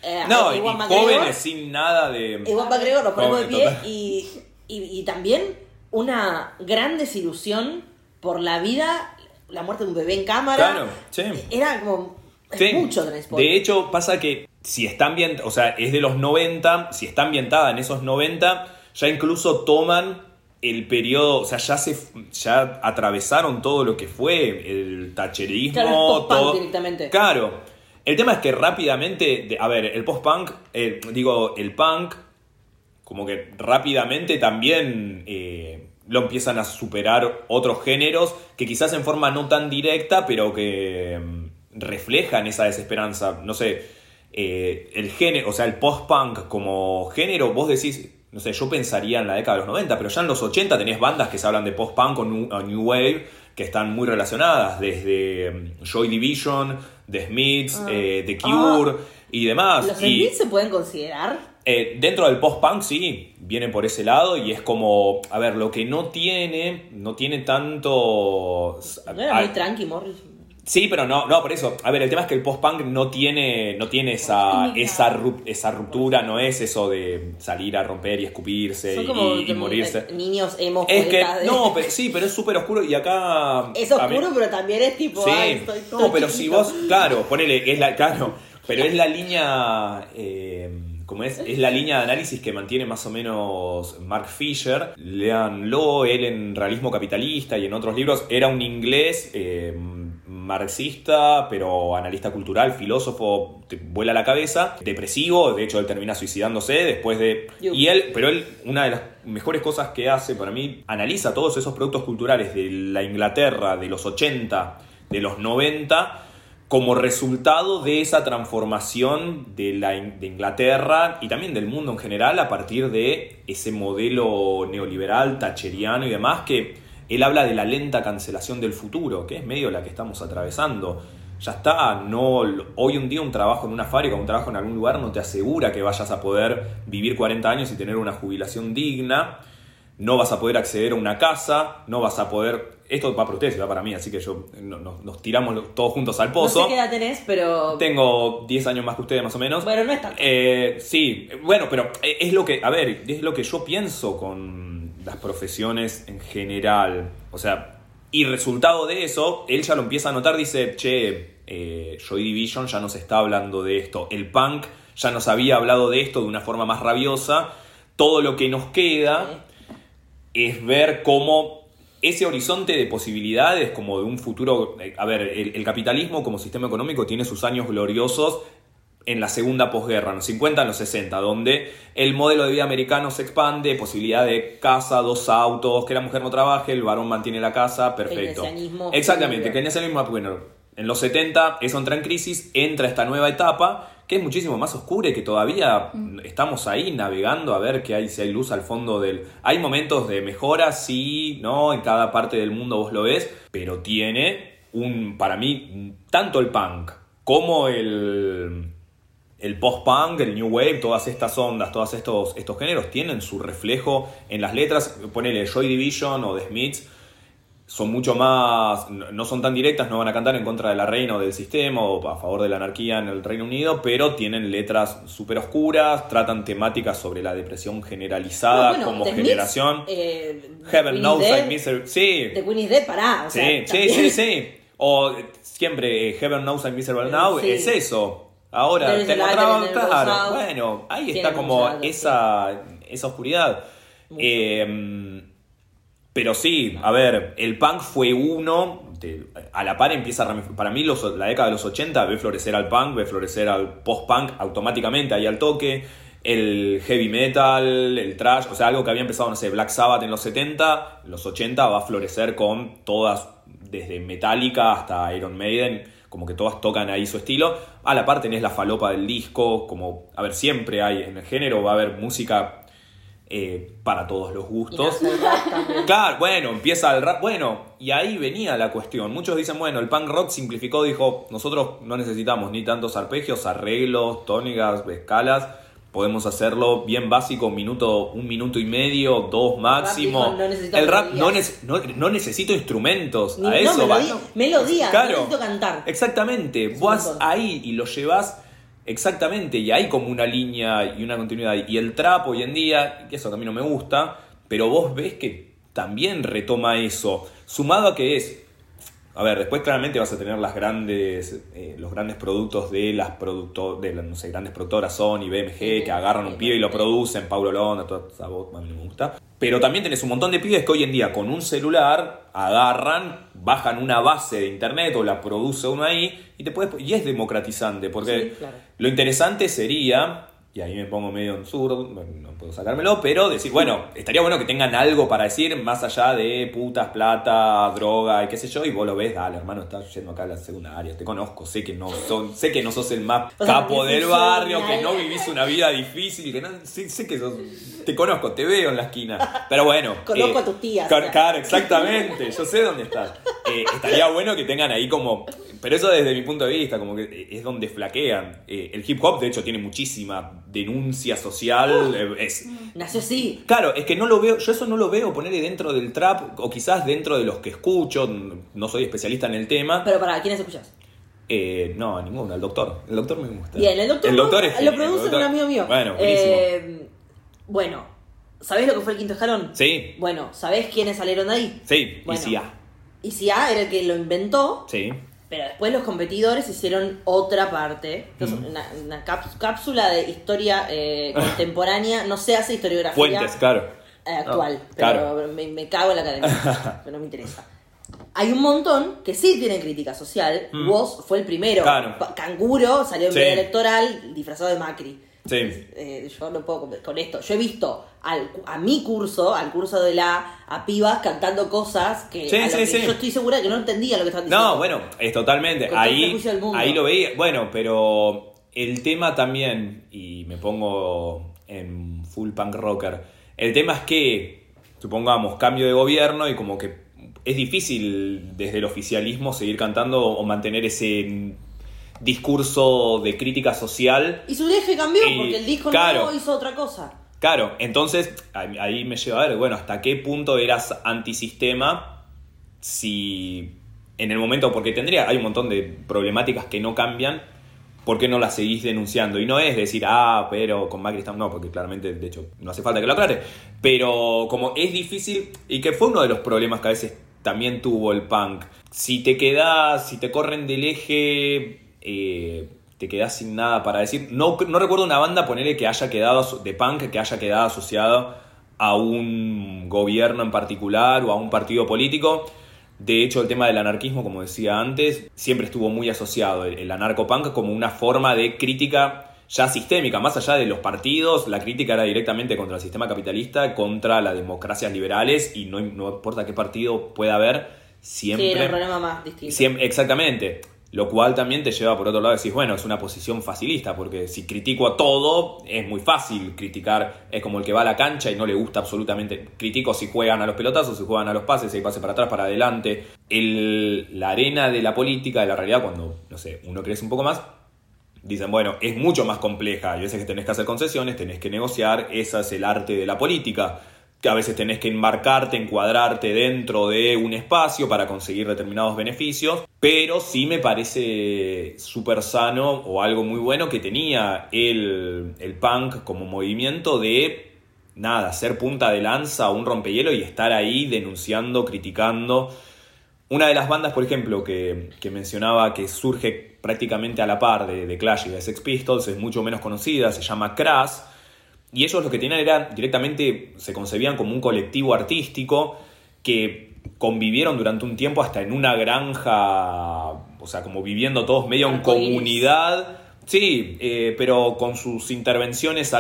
eh, No, y, McGregor- jóvenes sin nada de... Ewan McGregor nos ponemos de pie y, y, y también una gran desilusión por la vida, la muerte de un bebé en cámara. Claro, sí. Era como es mucho Trainspotting. De hecho, pasa que si está ambientada, o sea, es de los 90, si está ambientada en esos 90, ya incluso toman el periodo, o sea, ya se ya atravesaron todo lo que fue el tacherismo, Claro, todo. directamente. Claro. El tema es que rápidamente, a ver, el post-punk, eh, digo, el punk, como que rápidamente también eh, lo empiezan a superar otros géneros que quizás en forma no tan directa, pero que mm, reflejan esa desesperanza. No sé, eh, el género, o sea, el post-punk como género, vos decís, no sé, yo pensaría en la década de los 90, pero ya en los 80 tenés bandas que se hablan de post-punk o new, wave que están muy relacionadas, desde mm, Joy Division, The Smiths, Ah. eh, The Cure y demás. ¿Los y, Smiths se pueden considerar? eh, dentro del post-punk sí, viene por ese lado y es como, a ver, lo que no tiene, no tiene tanto... No era a- muy tranqui, Morris. Sí, pero no, no, por eso. A ver, el tema es que el post-punk no tiene, no tiene esa, esa, ru- esa ruptura, no es eso de salir a romper y escupirse Son como y, y morirse. eh, niños emo Es que, de- no, pero, sí, pero es súper oscuro y acá... Es mí- oscuro, pero también es tipo. Sí, ay, estoy todo no, pero si vos, claro, ponele, es la, claro, pero es la línea, eh, como es, es la línea de análisis que mantiene más o menos Mark Fisher. Leanlo, él en Realismo Capitalista y en otros libros, era un inglés eh, marxista, pero analista cultural, filósofo, te vuela la cabeza, depresivo, de hecho él termina suicidándose después de... Y él, pero él, una de las mejores cosas que hace para mí, analiza todos esos productos culturales de la Inglaterra de los 80, de los 90, como resultado de esa transformación de, la, de Inglaterra y también del mundo en general a partir de ese modelo neoliberal, tacheriano y demás, que él habla de la lenta cancelación del futuro, que es medio la que estamos atravesando. Ya está, no, hoy un día un trabajo en una fábrica, un trabajo en algún lugar no te asegura que vayas a poder vivir 40 años y tener una jubilación digna no vas a poder acceder a una casa, no vas a poder... Esto va para ustedes y va para mí, así que yo no- no- nos tiramos todos juntos al No pozo. sé qué edad tenés, pero. Tengo 10 años más que ustedes más o menos. Bueno, no es tanto. Eh, sí, bueno, pero es lo que, a ver, es lo que yo pienso con las profesiones en general. O sea, y resultado de eso, él ya lo empieza a notar, dice, che, eh, Joy Division ya nos está hablando de esto. El punk ya nos había hablado de esto de una forma más rabiosa. Todo lo que nos queda es ver cómo ese horizonte de posibilidades, como de un futuro. eh, A ver, el, el capitalismo como sistema económico tiene sus años gloriosos en la segunda posguerra, en los 50, en los 60, donde el modelo de vida americano se expande, posibilidad de casa, dos autos, que la mujer no trabaje, el varón mantiene la casa, perfecto. Keynesianismo Exactamente, keynesianismo, bueno, en los 70 eso entra en crisis, entra esta nueva etapa que es muchísimo más oscura y que todavía estamos ahí navegando a ver que hay, si hay luz al fondo del... Hay momentos de mejora, sí, ¿no? En cada parte del mundo vos lo ves, pero tiene un, para mí, tanto el punk como el, el post-punk, el new wave, todas estas ondas, todos estos, estos géneros tienen su reflejo en las letras. Ponele Joy Division o The Smiths, son mucho más, no son tan directas, no van a cantar en contra de la reina o del sistema o a favor de la anarquía en el Reino Unido, pero tienen letras súper oscuras, tratan temáticas sobre la depresión generalizada bueno, como The generación. eh, Heaven knows I miss her. Sí, The Queen is Dead, pará. O sí, sea, sí, sí, sí. O eh, siempre eh, Heaven knows I'm miserable now, Sí. es eso. Ahora There is tengo a light trabajo, and there goes claro. Bueno, ahí está como esa, esa oscuridad. Eh, pero sí, a ver, el punk fue uno, a la par empieza para mí los- la década de los 80 ve florecer al punk, ve florecer al post-punk automáticamente ahí al toque, el heavy metal, el trash, o sea, algo que había empezado, no sé, Black Sabbath en los 70, en los 80 va a florecer con todas, desde Metallica hasta Iron Maiden, como que todas tocan ahí su estilo. A la par tenés la falopa del disco, como, a ver, siempre hay en el género, va a haber música eh, para todos los gustos. Claro, bueno, empieza el rap. Bueno, y ahí venía la cuestión. Muchos dicen, bueno, el punk rock simplificó, dijo, nosotros no necesitamos ni tantos arpegios, arreglos, tónicas, escalas. Podemos hacerlo bien básico, un minuto, un minuto y medio, dos máximo. no necesito el rap no, ne- no, no necesito instrumentos. Ni- a eso va. melodía, melodía, Claro. no necesito cantar. Exactamente, un vos ahí y lo llevas exactamente, y hay como una línea y una continuidad. Y el trap hoy en día, que eso mí no me gusta, pero vos ves que también retoma eso, sumado a que es, a ver, después claramente vas a tener las grandes, eh, los grandes productos de las producto, de las, no sé, grandes productoras Sony, BMG, que agarran un pibe y lo producen, Paulo Londa, toda esa voz, a mí me gusta. Pero también tenés un montón de pibes que hoy en día con un celular agarran, bajan una base de internet o la produce uno ahí y te puedes y es democratizante porque Sí, claro. lo interesante sería y ahí me pongo medio en sur, no puedo sacármelo, pero decir, bueno, estaría bueno que tengan algo para decir más allá de putas, plata, droga y qué sé yo, y vos lo ves, dale, hermano, estás yendo acá a la secundaria, te conozco, sé que no son, sé que no sos el más O sea, capo del barrio, que no vivís una vida difícil, que no, sé, sé que sos, te conozco, te veo en la esquina, pero bueno. Conozco eh, a tus tías, car-. Claro, exactamente, yo sé dónde estás. Eh, estaría bueno que tengan ahí como, pero eso desde mi punto de vista, como que es donde flaquean. Eh, el hip hop, de hecho, tiene muchísima denuncia social, eh, es... Nació así. Claro, es que no lo veo, yo eso no lo veo poner dentro del trap, o quizás dentro de los que escucho, no soy especialista en el tema. Pero para, ¿quiénes escuchás? Eh, no, ninguno, el doctor. El doctor me gusta. Bien, el doctor, el doctor es lo produce doctor- un amigo mío. Bueno, buenísimo. Eh, bueno, ¿sabés lo que fue el quinto escalón? Sí. Bueno, ¿sabés quiénes salieron de ahí? Sí, Bueno. y sí, ah, ICA era el que lo inventó, Sí. Pero después los competidores hicieron otra parte. que es Mm. una, cápsula de historia eh, contemporánea. No se hace historiografía Fuentes, claro. eh, actual, Ah, pero claro. me, me cago en la academia, pero no me interesa. Hay un montón que sí tienen crítica social. Mm. Vos fue el primero. Claro. Canguro salió en Sí. electoral disfrazado de Macri. Sí. Eh, yo no puedo con- con esto. Yo he visto al, a mi curso, al curso de la a pibas cantando cosas que, Sí, a lo sí, que sí. yo estoy segura que no entendía lo que estaban diciendo. No, bueno, es totalmente. Con Ahí, ahí lo veía. Bueno, pero el tema también, y me pongo en full punk rocker, el tema es que, supongamos, cambio de gobierno y como que es difícil desde el oficialismo seguir cantando o mantener ese discurso de crítica social Y su eje cambió Y, porque el disco claro. nuevo hizo otra cosa. Claro, entonces ahí me lleva a ver, bueno, hasta qué punto eras antisistema si en el momento, porque tendría, hay un montón de problemáticas que no cambian, ¿por qué no las seguís denunciando? Y no es decir, ah, pero con Macri estamos, no, porque claramente, de hecho, no hace falta que lo aclare, pero como es difícil, y que fue uno de los problemas que a veces también tuvo el punk, si te quedás, si te corren del eje, eh, te quedás sin nada para decir. No, no recuerdo una banda, ponerle que haya quedado de punk que haya quedado asociado a un gobierno en particular o a un partido político. De hecho, el tema del anarquismo, como decía antes, siempre estuvo muy asociado el, el anarcopunk como una forma de crítica ya sistémica, más allá de los partidos, la crítica era directamente contra el sistema capitalista, contra las democracias liberales y no, no importa qué partido pueda haber, siempre... Sí, era un problema más distinto. Siem- exactamente. Lo cual también te lleva por otro lado a decir, bueno, es una posición facilista, porque si critico a todo, es muy fácil criticar. Es como el que va a la cancha y no le gusta absolutamente. Critico si juegan a los pelotazos, si juegan a los pases, si hay para atrás, para adelante. El- la arena de la política, de la realidad, cuando, no sé, uno crece un poco más, dicen, bueno, es mucho más compleja. Hay veces que tenés que hacer concesiones, tenés que negociar, ese es el arte de la política. A veces tenés que enmarcarte, encuadrarte dentro de un espacio para conseguir determinados beneficios. Pero sí me parece súper sano o algo muy bueno que tenía el, el punk como movimiento de nada, ser punta de lanza, un rompehielo y estar ahí denunciando, criticando. Una de las bandas, por ejemplo, que, que mencionaba que surge prácticamente a la par de, de Clash y de Sex Pistols, es mucho menos conocida, se llama Crash. Y ellos lo que tenían era directamente, se concebían como un colectivo artístico que convivieron durante un tiempo hasta en una granja, o sea, como viviendo todos medio en comunidad. Sí, eh, pero con sus intervenciones,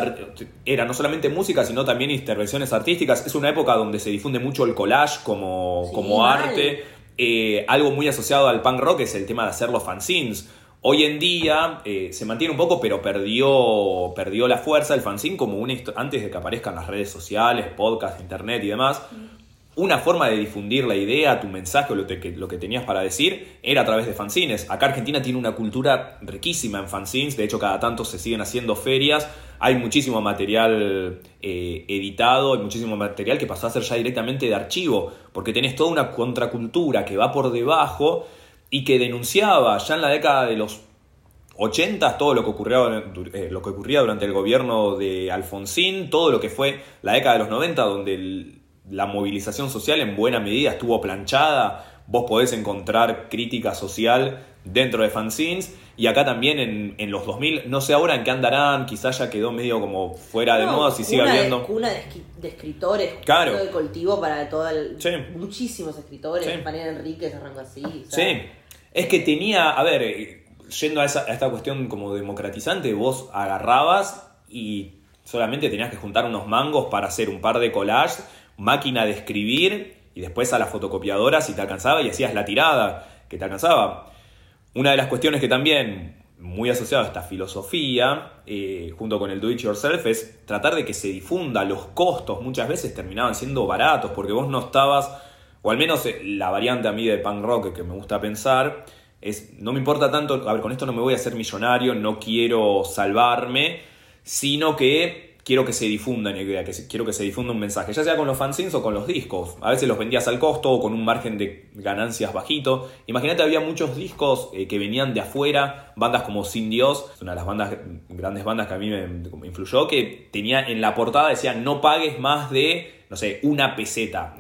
era no solamente música, sino también intervenciones artísticas. Es una época donde se difunde mucho el collage como, Sí, como arte. Eh, algo muy asociado al punk rock es el tema de hacer los fanzines. Hoy en día eh, se mantiene un poco, pero perdió, perdió la fuerza el fanzine como histo- antes de que aparezcan las redes sociales, podcast, internet y demás. Una forma de difundir la idea, tu mensaje o lo, que, lo que tenías para decir era a través de fanzines. Acá Argentina tiene una cultura riquísima en fanzines, de hecho cada tanto se siguen haciendo ferias, hay muchísimo material eh, editado, hay muchísimo material que pasó a ser ya directamente de archivo, porque tenés toda una contracultura que va por debajo y que denunciaba ya en la década de los 80 todo lo que, ocurrió, eh, lo que ocurría durante el gobierno de Alfonsín, todo lo que fue la década de los 90, donde el- la movilización social en buena medida estuvo planchada. Vos podés encontrar crítica social dentro de fanzines. Y acá también en, en los 2000, no sé ahora en qué andarán, quizás ya quedó medio como fuera de moda, si sigue cuna de- habiendo. cuna de, de escritores, Claro. de cultivo para todo el. Sí. Muchísimos escritores. Sí. Mariana Enríquez así. sea, Sí, es que tenía, a ver, eh, yendo a, esa- esta cuestión como democratizante, vos agarrabas y solamente tenías que juntar unos mangos para hacer un par de collages, máquina de escribir y después a la fotocopiadora si te alcanzaba y hacías la tirada que te alcanzaba. Una de las cuestiones que también, muy asociada a esta filosofía, eh, junto con el do it yourself, es tratar de que se difunda. Los costos muchas veces terminaban siendo baratos porque vos no estabas, o al menos eh, la variante a mí de punk rock que me gusta pensar, es, no me importa tanto, a ver, con esto no me voy a hacer millonario, no quiero salvarme, sino que quiero que se difunda una idea, que quiero que se difunda un mensaje, ya sea con los fanzines o con los discos. A veces los vendías al costo o con un margen de ganancias bajito. Imagínate, había muchos discos eh, que venían de afuera, bandas como Sin Dios, una de las bandas, grandes bandas que a mí me, influyó, que tenía en la portada decía no pagues más de, no sé, una peseta.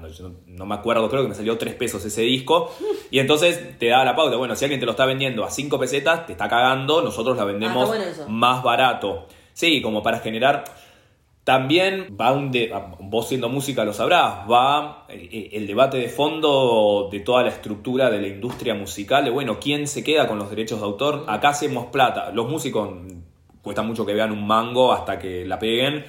No, me acuerdo, creo que me salió tres pesos ese disco. Y entonces te da la pauta, bueno, si alguien te lo está vendiendo a cinco pesetas, te está cagando, nosotros la vendemos Ah, más barato. Sí, como para generar también va un de, vos siendo música lo sabrás, va eh, el, debate de fondo de toda la estructura de la industria musical, de bueno, ¿quién se queda con los derechos de autor? Acá hacemos plata. Los músicos cuesta mucho que vean un mango hasta que la peguen.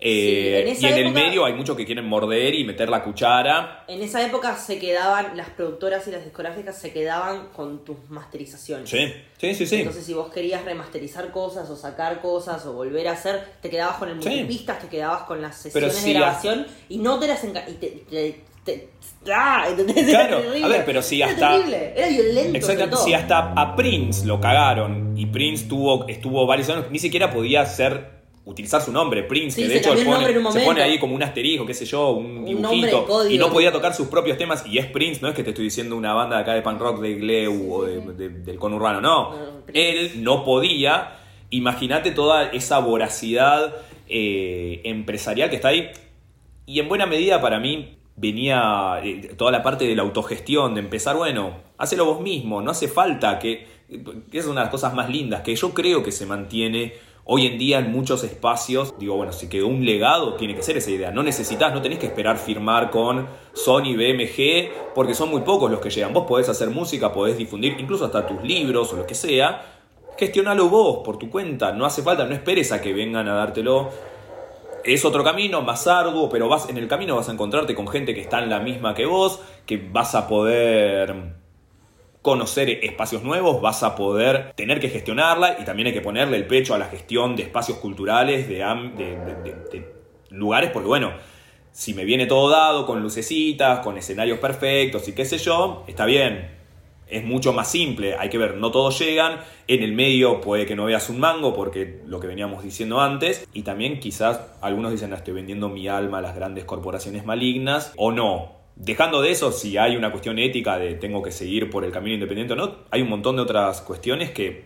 Eh, y en el medio hay muchos que quieren morder y meter la cuchara. En esa época se quedaban, las productoras y las discográficas se quedaban con tus masterizaciones. Sí, sí, sí. sí. Entonces, si vos querías remasterizar cosas o sacar cosas o volver a hacer, te quedabas con el multipistas, te quedabas con las sesiones de grabación y no te las y te, te, ¡Ah! Claro, a ver, pero si hasta. Era, era violento. Exacto, si hasta a Prince lo cagaron y Prince tuvo, estuvo varios años, ni siquiera podía ser utilizar su nombre, Prince, que de hecho se pone ahí como un asterisco, qué sé yo, un, dibujito, y no podía tocar sus propios temas, y es Prince, no es que te estoy diciendo una banda de acá de punk rock de Gleu o del conurbano, no. Él no podía, imagínate toda esa voracidad eh, empresarial que está ahí, y en buena medida para mí venía eh, toda la parte de la autogestión, de empezar, bueno, hacelo vos mismo, no hace falta que, que es una de las cosas más lindas, que yo creo que se mantiene Hoy en día en muchos espacios, digo, bueno, si quedó un legado, tiene que ser esa idea. No necesitas, no tenés que esperar firmar con Sony, BMG, porque son muy pocos los que llegan. Vos podés hacer música, podés difundir incluso hasta tus libros o lo que sea. Gestionalo vos por tu cuenta. No hace falta, no esperes a que vengan a dártelo. Es otro camino, más arduo, pero vas en el camino vas a encontrarte con gente que está en la misma que vos, que vas a poder conocer espacios nuevos, vas a poder tener que gestionarla y también hay que ponerle el pecho a la gestión de espacios culturales, de, lugares, porque bueno, si me viene todo dado con lucecitas, con escenarios perfectos y qué sé yo, está bien. Es mucho más simple, hay que ver, no todos llegan, en el medio puede que no veas un mango, porque lo que veníamos diciendo antes, y también quizás algunos dicen, estoy vendiendo mi alma a las grandes corporaciones malignas, o no, Dejando de eso, si hay una cuestión ética de tengo que seguir por el camino independiente o no, hay un montón de otras cuestiones que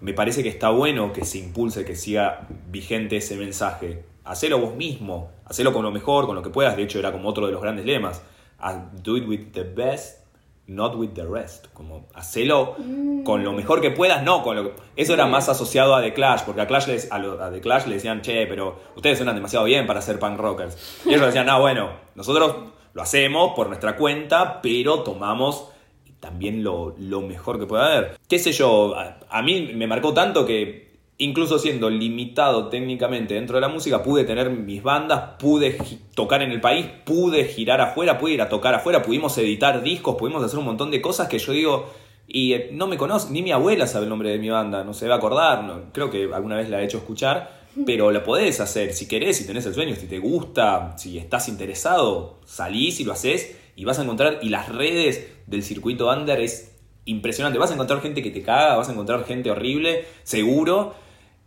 me parece que está bueno que se impulse, que siga vigente ese mensaje. Hacelo vos mismo, hacelo con lo mejor, con lo que puedas. De hecho, era como otro de los grandes lemas. Ah, do it with the best, not with the rest. Como hacelo con lo mejor que puedas, no con lo Eso era más asociado a The Clash, porque a, Clash les, a, The Clash le decían, che, pero ustedes suenan demasiado bien para ser punk rockers. Y ellos decían, no, bueno, nosotros lo hacemos por nuestra cuenta, pero tomamos también lo, mejor que pueda haber. ¿Qué sé yo? A, mí me marcó tanto que incluso siendo limitado técnicamente dentro de la música, pude tener mis bandas, pude tocar en el país, pude girar afuera, pude ir a tocar afuera, pudimos editar discos, pudimos hacer un montón de cosas que yo digo, y eh, no me conoce, ni mi abuela sabe el nombre de mi banda, no se va a acordar, no, creo que alguna vez la he hecho escuchar, pero lo podés hacer si querés, si tenés el sueño, si te gusta, si estás interesado, salís y lo haces y vas a encontrar, y las redes del circuito under es impresionante, vas a encontrar gente que te caga, vas a encontrar gente horrible, seguro,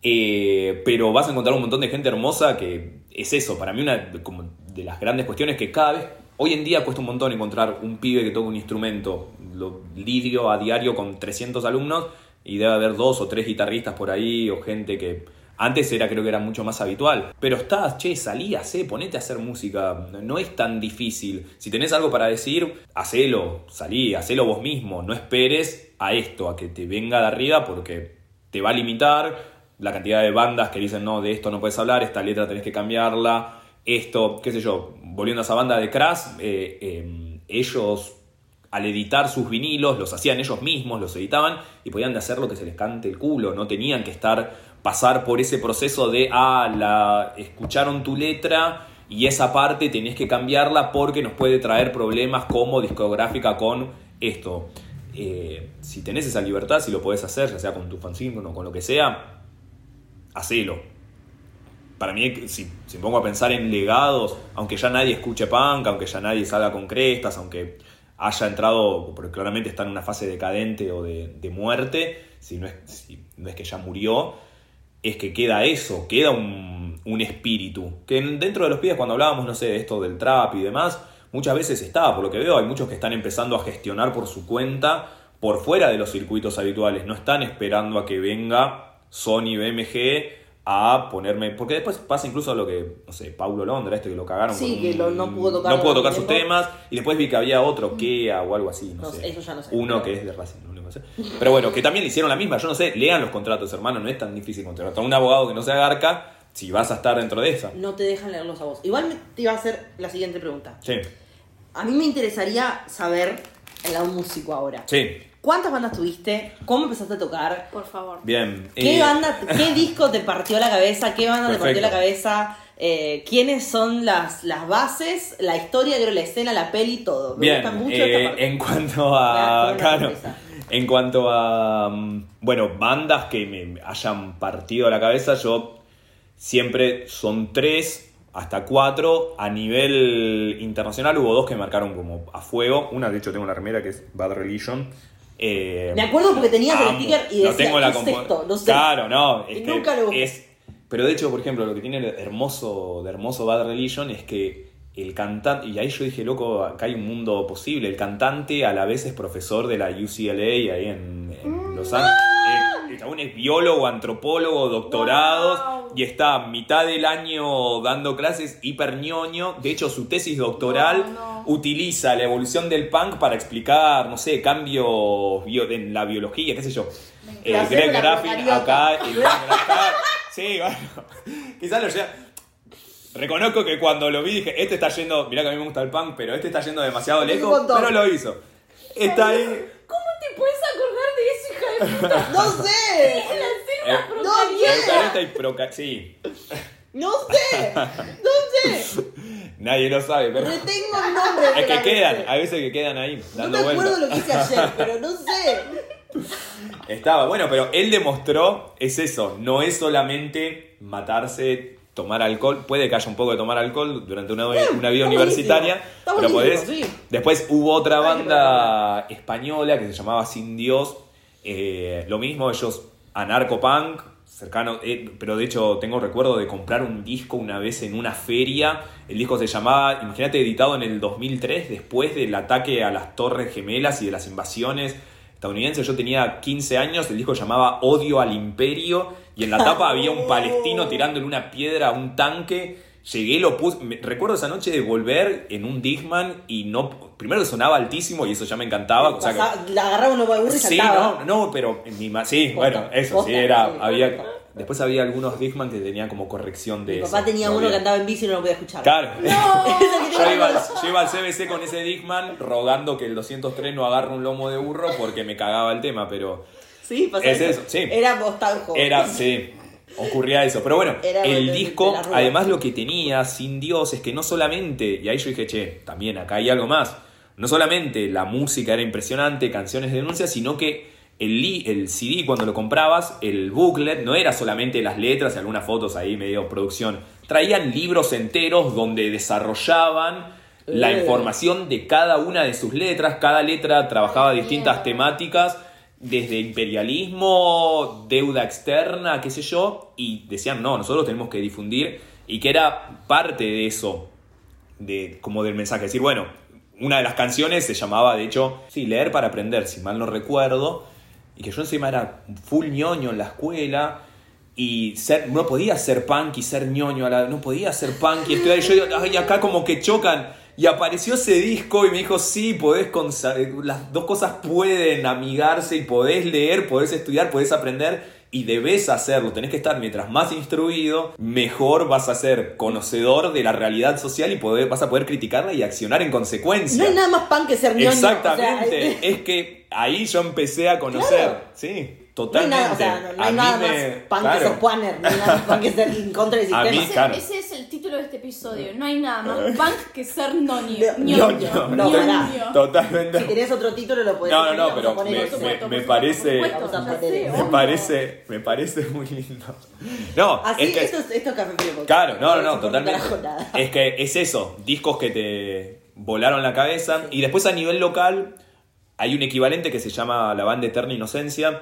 eh, pero vas a encontrar un montón de gente hermosa que es eso, para mí una de las grandes cuestiones que cada vez, hoy en día cuesta un montón encontrar un pibe que toque un instrumento, lo lidio a diario con 300 alumnos y debe haber dos o tres guitarristas por ahí o gente que antes era, creo que era mucho más habitual. Pero estás, che, salí, hacé, ponete a hacer música. No es tan difícil. Si tenés algo para decir, hacelo, salí, hacelo vos mismo. No esperes a esto, a que te venga de arriba porque te va a limitar la cantidad de bandas que dicen, no, de esto no puedes hablar, esta letra tenés que cambiarla. Esto, qué sé yo, volviendo a esa banda de Crash, eh, em, ellos al editar sus vinilos, los hacían ellos mismos, los editaban y podían hacer lo que se les cante el culo, no tenían que estar pasar por ese proceso de, ah, la, escucharon tu letra y esa parte tenés que cambiarla porque nos puede traer problemas como discográfica con esto. Eh, si tenés esa libertad, si lo podés hacer, ya sea con tu fanzine o con lo que sea, hacelo. Para mí, si, si me pongo a pensar en legados, aunque ya nadie escuche punk, aunque ya nadie salga con crestas, aunque haya entrado, porque claramente está en una fase decadente o de, muerte, si no, es, si no es que ya murió, es que queda eso, queda un, un espíritu. Que dentro de los pibes, cuando hablábamos, no sé, de esto del trap y demás, muchas veces está, por lo que veo, hay muchos que están empezando a gestionar por su cuenta, por fuera de los circuitos habituales, no están esperando a que venga Sony BMG a ponerme. Porque después pasa incluso lo que, no sé, Paulo Londra, este que lo cagaron. Sí, con que un- lo- no pudo tocar No pudo tocar sus temas. Y después vi que había otro, Kea o algo así, no, No sé. eso ya no sé. Uno que es de Racing, lo único que sé. Pero bueno, que también le hicieron la misma. Yo no sé, lean los contratos, hermano, no es tan difícil contratar a un abogado que no sea garca si vas a estar dentro de esa. No te dejan leerlos a vos. Igual te iba a hacer la siguiente pregunta. Sí, A mí me interesaría saber, el lado músico ahora. sí. ¿Cuántas bandas tuviste? ¿Cómo empezaste a tocar? Por favor. Bien. ¿Qué eh, banda, qué disco te partió la cabeza? ¿Qué banda te partió la cabeza? Eh, ¿Quiénes son las, las bases? La historia, creo, la escena, la peli, todo. Me Bien, gusta mucho eh, esta parte. en cuanto a. Claro, en cuanto a. Bueno, bandas que me hayan partido la cabeza, yo siempre son tres hasta cuatro. A nivel internacional hubo dos que me marcaron como a fuego. Una, de hecho, tengo una remera que es Bad Religion. Eh, Me acuerdo porque tenías el sticker y No decía, tengo la ¿qué es esto? No sé. Claro, no. Y Es nunca que lo es- Pero de hecho, por ejemplo, lo que tiene de hermoso, de hermoso Bad Religion es que el cantante, y ahí yo dije, loco, acá hay un mundo posible. El cantante a la vez es profesor de la UCLA ahí en, en Los Ángeles. El, chabón es biólogo, antropólogo, doctorados Wow. y está mitad del año dando clases hiper ñoño. De hecho, su tesis doctoral No, no. utiliza la evolución del punk para explicar, no sé, cambios bio- en la biología, qué sé yo. Eh, Greg Graffin acá. el Greg Sí, bueno. Quizás lo lleva. Reconozco que cuando lo vi dije, este está yendo, mirá que a mí me gusta el punk, pero este está yendo demasiado lejos, pero lo hizo. Está ahí. ¿Cómo te puedes acordar ¡No sé! Eh, procariota. Eucariota y proca... Sí, ¡No sé! ¡No sé! nadie lo sabe, pero... Retengo el nombre. Es que quedan, hay veces que quedan ahí, No dando me acuerdo lo que hice ayer, pero no sé. Estaba, bueno, pero él demostró, es eso, no es solamente matarse, tomar alcohol, puede que haya un poco de tomar alcohol durante una, una vida universitaria, pero podés... sí. Después hubo otra banda española que se llamaba Sin Dios, eh, lo mismo, ellos anarcopunk, cercano, eh, pero de hecho tengo recuerdo de comprar un disco una vez en una feria, el disco se llamaba, imagínate, editado en el 2003, después del ataque a las Torres Gemelas y de las invasiones estadounidenses, yo tenía 15 años, el disco se llamaba Odio al Imperio, y en la tapa había un palestino tirándole una piedra a un tanque, llegué, lo puse, recuerdo esa noche de volver en un Discman y no, primero sonaba altísimo y eso ya me encantaba, o sea Pasaba- la agarraba uno burro y Sí, saltaba. no, no, pero en mi sí, Posta, bueno, eso posta, sí era, sí. había, después había algunos Discman que tenían como corrección de Mi eso. papá tenía No uno que andaba en bici y no lo podía escuchar. Claro. Que Yo iba, yo iba al CBC con ese Discman rogando que el 203 no agarre un lomo de burro porque me cagaba el tema, pero Sí, pasaba Es eso, sí. Era postaljo. era, sí, ocurría eso. Pero bueno, Era el disco, además lo que tenía Sin Dios es que no solamente, y ahí yo dije, che, también acá hay algo más, no solamente la música era impresionante, canciones de denuncia, sino que el, el CD cuando lo comprabas, el booklet, no era solamente las letras y algunas fotos ahí medio producción, traían libros enteros donde desarrollaban la Eh. información de cada una de sus letras, cada letra trabajaba distintas temáticas, desde imperialismo, deuda externa, qué sé yo, y decían, no, nosotros tenemos que difundir, y que era parte de eso, de, como del mensaje, decir, bueno, una de las canciones se llamaba, de hecho, sí, leer para aprender, si mal no recuerdo, y que yo encima era full ñoño en la escuela, y ser, no podía ser punk y ser ñoño, a la- no podía ser punk y estudiar, y yo ay, acá como que chocan, y apareció ese disco y me dijo, sí, podés, consa- las dos cosas pueden amigarse y podés leer, podés estudiar, podés aprender, y debes hacerlo, tenés que estar mientras más instruido, mejor vas a ser conocedor de la realidad social y poder, vas a poder criticarla y accionar en consecuencia. No hay nada más pan que ser ñoño. Exactamente, o sea, es que ahí yo empecé a conocer, Claro. sí. Totalmente. No hay nada, o sea, no, hay mí nada me- más punk claro. que ser no hay nada más punk que ser en contra del A mí, sistema. Ese, claro. ese es el título de este episodio. No hay nada más punk que ser noño. No, ñoño. no, no. Totalmente. Si tenés otro título lo podés No, no, no, pero me, me- me parece. eso. Me parece, me parece muy lindo. No, Así, es que, esto, es, esto es Café Frío claro, no, no, no, totalmente. Es que es eso, discos que te volaron la cabeza. Y después a nivel local hay un equivalente que se llama la banda Eterna Inocencia,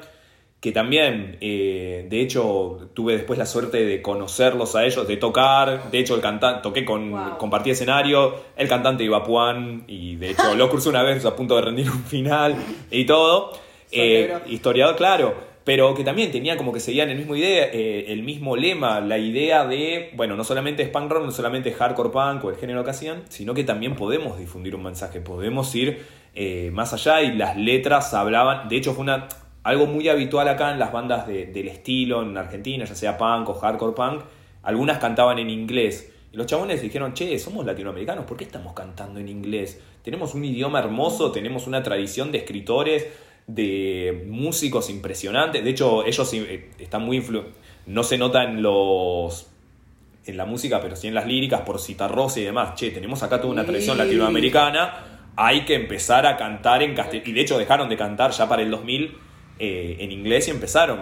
que también, eh, de hecho, tuve después la suerte de conocerlos a ellos, de tocar. De hecho, el cantante, toqué con, Wow. compartí escenario, el cantante iba a Puan, y de hecho lo crucé una vez a punto de rendir un final y todo. Eh, historiador, claro, pero que también tenía como que seguían el mismo idea, eh, el mismo lema, la idea de, bueno, no solamente es punk rock, no solamente es hardcore punk o el género que hacían, sino que también podemos difundir un mensaje, podemos ir eh, más allá y las letras hablaban, de hecho fue una algo muy habitual acá en las bandas de- del estilo en Argentina, ya sea punk o hardcore punk, algunas cantaban en inglés. Y los chabones dijeron, che, somos latinoamericanos, ¿por qué estamos cantando en inglés? Tenemos un idioma hermoso, tenemos una tradición de escritores, de músicos impresionantes. De hecho, ellos eh, están muy influ No se nota en los. en la música, pero sí en las líricas, por Citarrosa y demás. Che, tenemos acá toda una tradición Sí. latinoamericana. Hay que empezar a cantar en castellano. Y de hecho dejaron de cantar ya para el 2000 eh, en inglés y empezaron.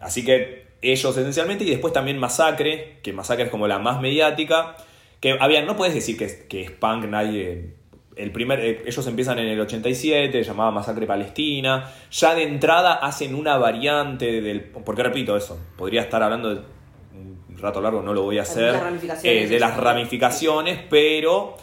Así que ellos esencialmente, y después también Masacre, que Masacre es como la más mediática. Que, había, no puedes decir que que es punk, nadie. El primer, eh, ellos empiezan en el 87, llamada Masacre Palestina. Ya de entrada hacen una variante del. Porque repito eso, podría estar hablando de un rato largo, no lo voy a hacer. Las ramificaciones, eh, de las ramificaciones, pero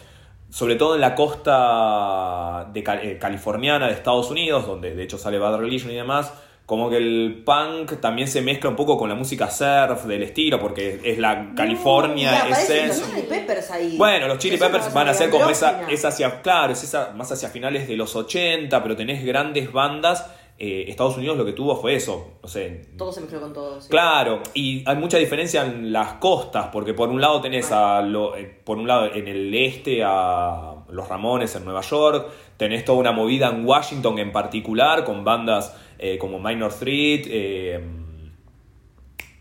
sobre todo en la costa de Cal- eh, californiana de Estados Unidos, donde de hecho sale Bad Religion y demás, como que el punk también se mezcla un poco con la música surf del estilo, porque es la California, No, es eso. los Chili Peppers ahí. Bueno, los Chili Peppers van a ser como esa, es hacia, claro, es esa, más hacia finales de los 80, pero tenés grandes bandas. Eh, Estados Unidos lo que tuvo fue eso, no sé, Todo se mezcló con todo. sí. Claro, y hay mucha diferencia en las costas, porque por un lado tenés a lo- eh, por un lado en el este a los Ramones en Nueva York, tenés toda una movida en Washington en particular, con bandas eh, como Minor Threat,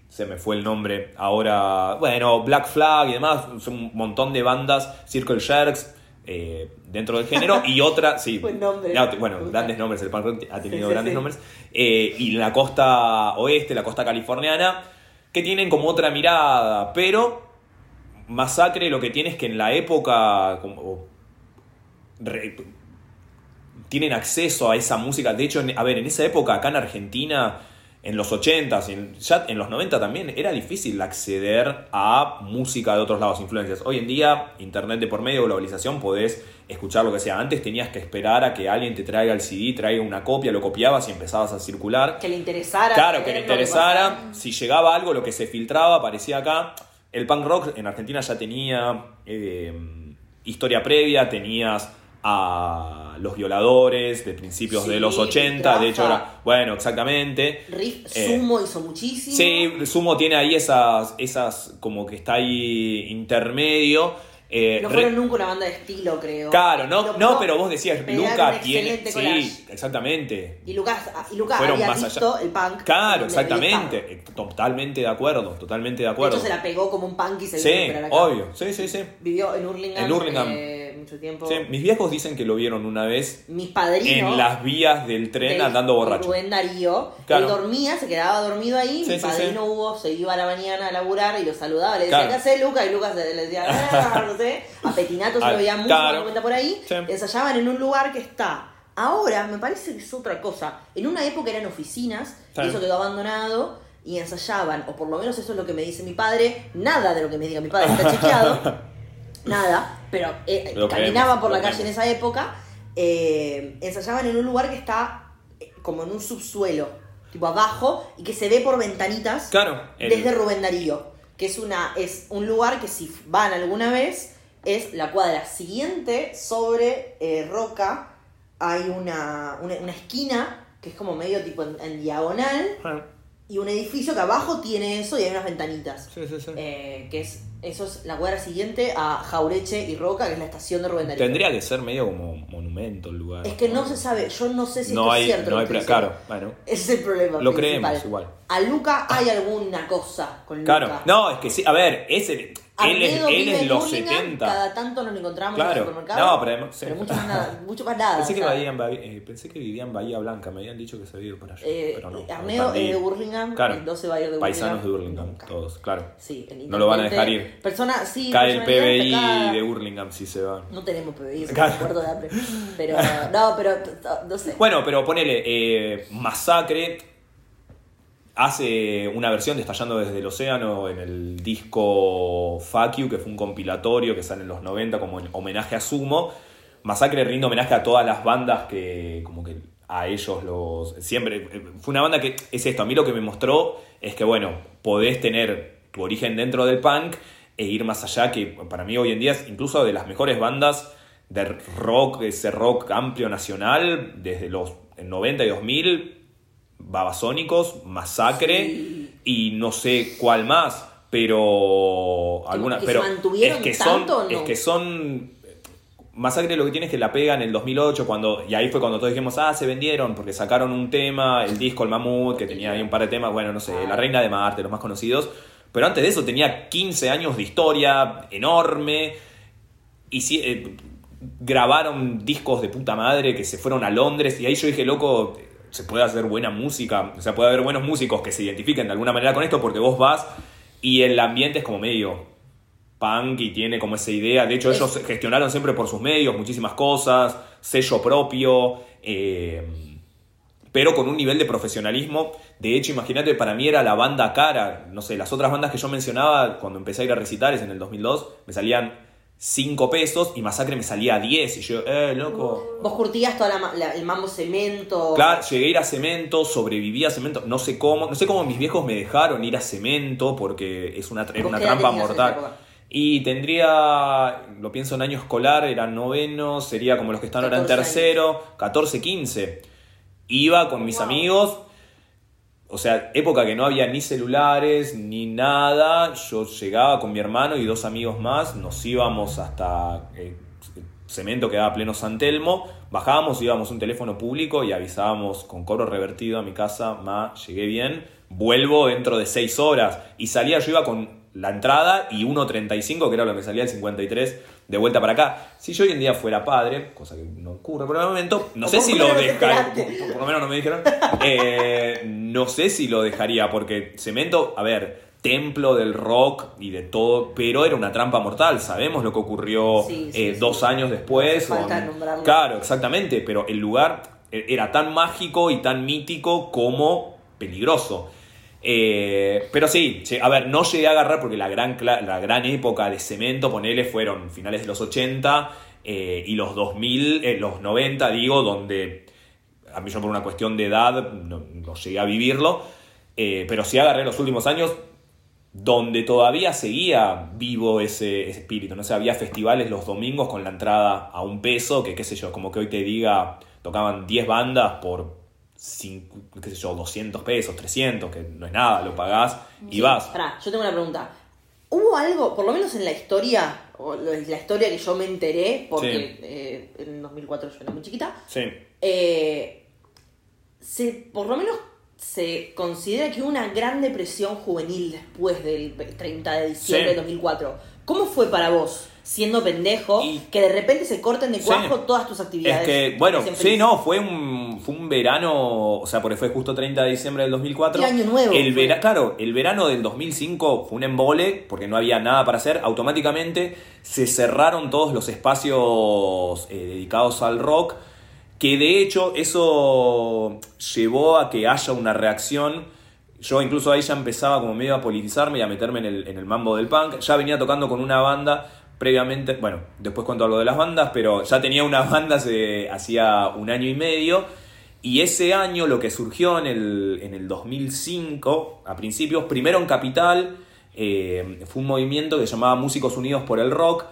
se me fue el nombre ahora, bueno, Black Flag y demás, son un montón de bandas, Circle Jerks. Eh, dentro del género y otra, sí, Buen nombre. No, bueno, grandes nombres, el punk ha tenido Sí, sí, grandes sí. nombres, eh, y la costa oeste, la costa californiana, que tienen como otra mirada, pero Masacre lo que tiene es que en la época como, re- tienen acceso a esa música, de hecho, en- a ver, en esa época acá en Argentina, en los 80s, y en, ya en los 90 también, era difícil acceder a música de otros lados, influencias. Hoy en día, internet de por medio, globalización, podés escuchar lo que sea. Antes tenías que esperar a que alguien te traiga el CD, traiga una copia, lo copiabas y empezabas a circular. Que le interesara. Claro, que le interesara. Si llegaba algo, lo que se filtraba, aparecía acá. El punk rock en Argentina ya tenía eh, historia previa, tenías a los violadores de principios Sí, de los 80, de hecho era, bueno, exactamente. Riff Eh, Sumo hizo muchísimo. Sí, Sumo tiene ahí esas, esas como que está ahí intermedio. Eh, No fueron nunca una banda de estilo, creo. Claro, no, Pero no, pero vos decías, Luca tiene. Sí, exactamente. Y Lucas, y Lucas Fueron había más visto allá. el punk. Claro, el exactamente. punk. Eh, Totalmente de acuerdo, totalmente de De acuerdo. hecho, se la pegó como un punk y se Sí, vino a obvio. Sí, sí, sí. Vivió en Hurlingham, En Hurlingham. eh, mucho tiempo. Sí, Mis viejos dicen que lo vieron una vez Mis padrinos. en las vías del tren andando borracho. Rubén Darío. Claro. Él dormía, se quedaba dormido ahí. Sí, mi padrino sí. Hugo se iba a la mañana a laburar y lo saludaba. Le decía, Claro. ¿qué haces, Lucas? Y Lucas le decía, "Ah", no sé. A Petinato se Ah, lo veía mucho claro. vuelta por ahí. Ensayaban en un lugar que está. Ahora me parece que es otra cosa. En una época eran oficinas y eso quedó abandonado y ensayaban, o por lo menos eso es lo que me dice mi padre. Nada de lo que me diga mi padre está chequeado. Nada, pero eh, caminaba por la calle en esa época. eh, ensayaban en un lugar que está eh, como en un subsuelo, tipo abajo, y que se ve por ventanitas Claro. el- desde Rubén Darío. Que es, una, es un lugar que si van alguna vez, es la cuadra siguiente sobre eh, Roca. Hay una, una, una esquina que es como medio tipo en, en diagonal. Ah, y un edificio que abajo tiene eso y hay unas ventanitas. Sí, sí, sí. Eh, que es, eso es la cuadra siguiente a Jaureche y Roca, que es la estación de Rubén Darío. Tendría que ser medio como monumento el lugar. Es que no se sabe, yo no sé si No esto hay- es cierto. no hay claro, bueno. Ese es el problema. Lo principal. creemos igual. A Luca hay alguna cosa con Luca. Claro, no, es que sí, a ver, ese, él es, él es en los Hurlingham, 70. Cada tanto nos lo encontramos en Claro. el supermercado. No, pero además- sí. mucho más nada. Mucho más nada Pensé que, vivía en Bahía- eh, pensé que vivía en Bahía Blanca, me habían dicho que se había ido para allá. eh, pero no. Arnedo perdí. es de Burlingame, Claro. entonces va a ir de Paisanos de Burlingame. Burlingame, Nunca. todos, claro. Sí, el No lo van a dejar ir. Persona, sí, Cae el PBI destacada. de Burlingame si se va. No tenemos PBI, somos Claro. muertos de hambre. Pero, no, pero, no sé. Bueno, pero ponele, eh, Masacre hace una versión de Estallando desde el Océano en el disco Fuck You, que fue un compilatorio que sale en los 90 como en homenaje a Sumo. Masacre rinde homenaje a todas las bandas que como que a ellos los... Siempre... Fue una banda que es esto, a mí lo que me mostró es que, bueno, podés tener tu origen dentro del punk e ir más allá, que para mí hoy en día es incluso de las mejores bandas de rock, ese rock amplio nacional, desde los 90 y 2000, Babasónicos, Masacre Sí. y no sé cuál más, pero algunas, pero mantuvieron es que tanto, son, ¿no? es que son Masacre lo que tiene es que la pega en el 2008 cuando y ahí fue cuando todos dijimos, "Ah, se vendieron" porque sacaron un tema, el disco El Mamut, que tenía ahí un par de temas, bueno, no sé, La Reina de Marte, los más conocidos, pero antes de eso tenía 15 años de historia enorme y sí, eh, grabaron discos de puta madre que se fueron a Londres y ahí yo dije, loco, se puede hacer buena música, o sea, puede haber buenos músicos que se identifiquen de alguna manera con esto porque vos vas y el ambiente es como medio punk y tiene como esa idea, de hecho ellos gestionaron siempre por sus medios muchísimas cosas, sello propio, eh, pero con un nivel de profesionalismo. De hecho, imagínate, para mí era la banda cara. No sé, las otras bandas que yo mencionaba cuando empecé a ir a recitales en el 2002, me salían 5 pesos y Masacre me salía 10. Y yo, eh, loco. Vos curtías todo el mambo cemento. Claro, llegué a ir a cemento, sobreviví a cemento, no sé cómo, no sé cómo mis viejos me dejaron ir a cemento porque es una, era ¿Vos una trampa mortal. Y tendría, lo pienso en año escolar, era noveno, sería como los que están ahora en 14 años. tercero, 14, 15. Iba con mis Wow. amigos, o sea, época que no había ni celulares ni nada. Yo llegaba con mi hermano y dos amigos más, nos íbamos hasta eh, Cemento que daba pleno San Telmo, bajábamos, íbamos a un teléfono público y avisábamos con cobro revertido a mi casa, ma, llegué bien, vuelvo dentro de seis horas. Y salía, yo iba con la entrada y 1.35, que era lo que salía el 53, de vuelta para acá. Si yo hoy en día fuera padre, cosa que no ocurre por el momento, no sé si lo dejaría, por, por lo menos no me dijeron, Eh, no sé si lo dejaría, porque Cemento, a ver, templo del rock y de todo, pero era una trampa mortal. Sabemos lo que ocurrió Sí, sí, eh, sí. dos años después. No falta nombrarlo. Claro, exactamente, pero el lugar e- era tan mágico y tan mítico como peligroso. Eh, pero sí, a ver, no llegué a agarrar porque la gran, la gran época de cemento, ponele, fueron finales de los 80 eh, y los 2000, eh, los 90, digo, donde a mí yo por una cuestión de edad no, llegué a vivirlo, eh, pero sí agarré los últimos años donde todavía seguía vivo ese, ese espíritu, no sé, había festivales los domingos con la entrada a un peso, que qué sé yo, como que hoy te diga, tocaban 10 bandas por, cinco, qué sé yo, 200 pesos, 300, que no es nada, lo pagás y Sí, vas. pará, yo tengo una pregunta. ¿Hubo algo, por lo menos en la historia, o la historia que yo me enteré, porque Sí. eh, en 2004 yo era muy chiquita, Sí. eh, se, por lo menos se considera que hubo una gran depresión juvenil después del 30 de diciembre Sí. de 2004. ¿Cómo fue para vos, siendo pendejo, Y- que de repente se corten de Sí. cuajo todas tus Es actividades? que, bueno, sí, no, fue un, fue un verano, o sea, porque fue justo 30 de diciembre del 2004. Y año nuevo El vera- claro, el verano del 2005 fue un embole, porque no había nada para hacer. Automáticamente se cerraron todos los espacios eh, dedicados al rock, que de hecho eso llevó a que haya una reacción. Yo incluso ahí ya empezaba como medio a politizarme y a meterme en el, en el mambo del punk. Ya venía tocando con una banda previamente, bueno, después cuento algo de las bandas, pero ya tenía una banda hace, hacía un año y medio. Y ese año lo que surgió en el, en el 2005, a principios, primero en Capital, eh, fue un movimiento que se llamaba Músicos Unidos por el Rock,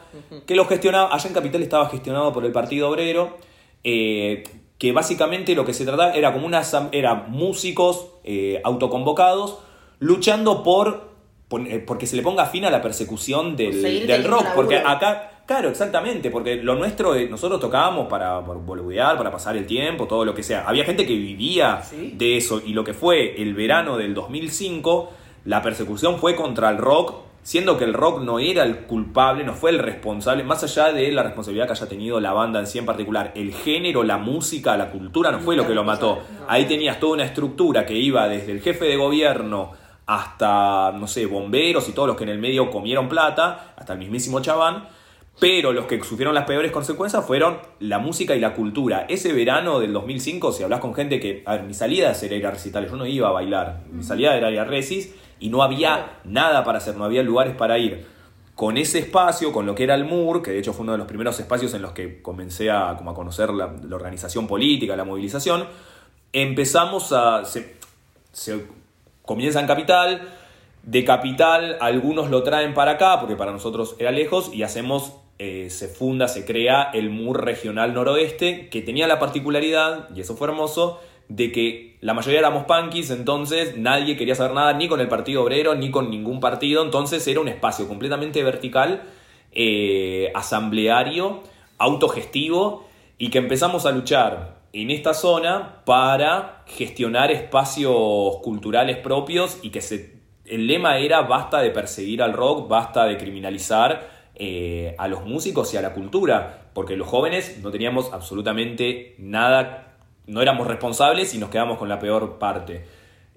que lo gestionaba, allá en Capital estaba gestionado por el Partido Obrero, eh, que básicamente lo que se trataba era como una era músicos eh, autoconvocados luchando por, porque se le ponga fin a la persecución del, del rock, porque acá Claro, exactamente, porque lo nuestro, nosotros tocábamos para, para para pasar el tiempo, todo lo que sea. Había gente que vivía de eso y lo que fue el verano del 2005, la persecución fue contra el rock, siendo que el rock no era el culpable, no fue el responsable, más allá de la responsabilidad que haya tenido la banda en sí en particular, el género, la música, la cultura no fue lo que lo mató. Ahí tenías toda una estructura que iba desde el jefe de gobierno hasta, no sé, bomberos y todos los que en el medio comieron plata, hasta el mismísimo Chaván pero los que sufrieron las peores consecuencias fueron la música y la cultura. Ese verano del 2005, si hablas con gente que. A ver, mi salida era ir a recitales, yo no iba a bailar. Mi salida era ir a Resis y no había nada para hacer, no había lugares para ir. Con ese espacio, con lo que era el MUR, que de hecho fue uno de los primeros espacios en los que comencé a, como a conocer la, organización política, la movilización, empezamos a. Se, se comienza en Capital. De Capital, algunos lo traen para acá, porque para nosotros era lejos, y hacemos eh, se funda, se crea el MUR Regional Noroeste, que tenía la particularidad, y eso fue hermoso, de que la mayoría éramos punkis, entonces nadie quería saber nada ni con el Partido Obrero ni con ningún partido, entonces era un espacio completamente vertical, eh, asambleario, autogestivo, y que empezamos a luchar en esta zona para gestionar espacios culturales propios y que se, el lema era basta de perseguir al rock, basta de criminalizar eh, a los músicos y a la cultura, porque los jóvenes no teníamos absolutamente nada, no éramos responsables y nos quedamos con la peor parte.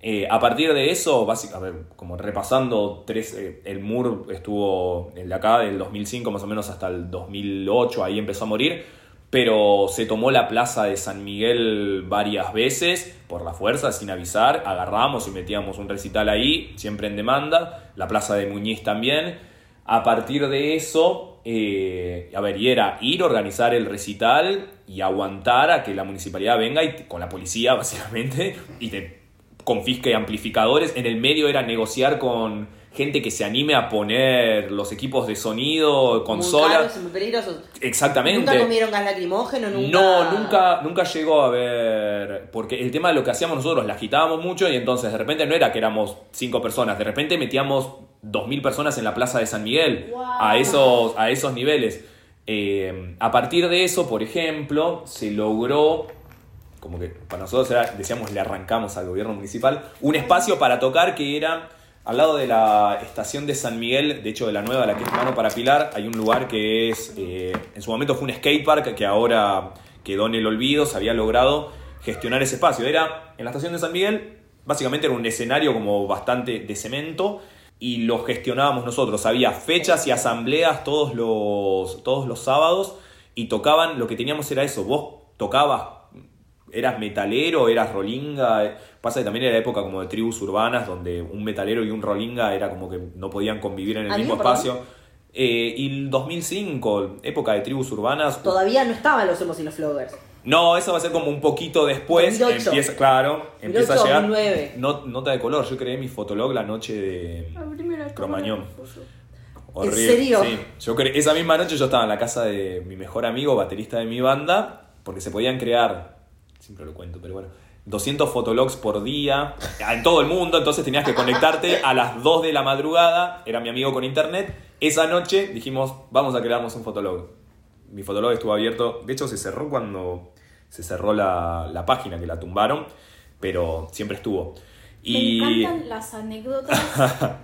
Eh, a partir de eso, básicamente, como repasando, tres, eh, el MUR estuvo el de acá del 2005 más o menos hasta el 2008, ahí empezó a morir, pero se tomó la plaza de San Miguel varias veces por la fuerza, sin avisar, agarramos y metíamos un recital ahí, siempre en demanda, la plaza de Muñiz también, a partir de eso, eh, a ver, y era ir, organizar el recital y aguantar a que la municipalidad venga y con la policía, básicamente, y te confisque amplificadores. En el medio era negociar con gente que se anime a poner los equipos de sonido, consolas. Muy peligrosos. Exactamente. ¿Nunca comieron gas lacrimógeno? ¿Nunca... No, nunca, nunca llegó a ver. Porque el tema de lo que hacíamos nosotros, la agitábamos mucho y entonces de repente no era que éramos cinco personas, de repente metíamos 2.000 personas en la Plaza de San Miguel, a, esos, a esos niveles. Eh, a partir de eso, por ejemplo, se logró, como que para nosotros decíamos, le arrancamos al gobierno municipal, un espacio para tocar que era al lado de la estación de San Miguel, de hecho de la nueva, la que es Mano para Pilar, hay un lugar que es, eh, en su momento fue un skatepark que ahora quedó en el olvido, se había logrado gestionar ese espacio. Era en la estación de San Miguel, básicamente era un escenario como bastante de cemento y lo gestionábamos nosotros. Había fechas y asambleas todos los, todos los sábados y tocaban, lo que teníamos era eso, vos tocabas, eras metalero, eras rolinga, pasa que también era época como de tribus urbanas donde un metalero y un rolinga era como que no podían convivir en el mismo espacio. Eh, y el 2005, época de tribus urbanas. Todavía no estaban los hemos y los floggers. No, eso va a ser como un poquito después. Empieza, claro, empieza a llegar. nota de color. Yo creé mi fotolog la noche de Cromañón. Horrible. ¿En serio? Sí. Yo esa misma noche yo estaba en la casa de mi mejor amigo, baterista de mi banda, porque se podían crear, siempre lo cuento, pero bueno, 200 fotologs por día en todo el mundo, entonces tenías que conectarte a las 2 de la madrugada, era mi amigo con internet. Esa noche dijimos, vamos a crearnos un fotolog mi fotolog estuvo abierto. De hecho, se cerró cuando se cerró la, página, que la tumbaron, pero siempre estuvo. Y... Me encantan las anécdotas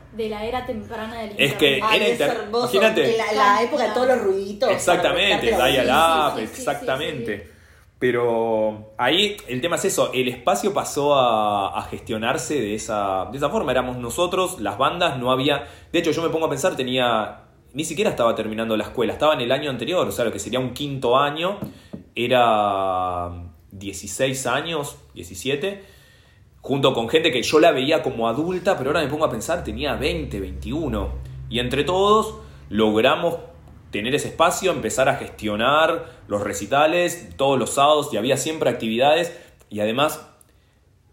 de la era temprana del internet. Es que era Imagínate. La, época de todos los ruiditos. Exactamente, dial exactamente. Pero ahí el tema es eso, el espacio pasó a, gestionarse de esa, de esa forma. Éramos nosotros, las bandas, no había... De hecho, yo me pongo a pensar, tenía ni siquiera estaba terminando la escuela, estaba en el año anterior, o sea, lo que sería un quinto año, era 16 años, 17, junto con gente que yo la veía como adulta, pero ahora me pongo a pensar, tenía 20, 21. Y entre todos logramos tener ese espacio, empezar a gestionar los recitales todos los sábados y había siempre actividades y además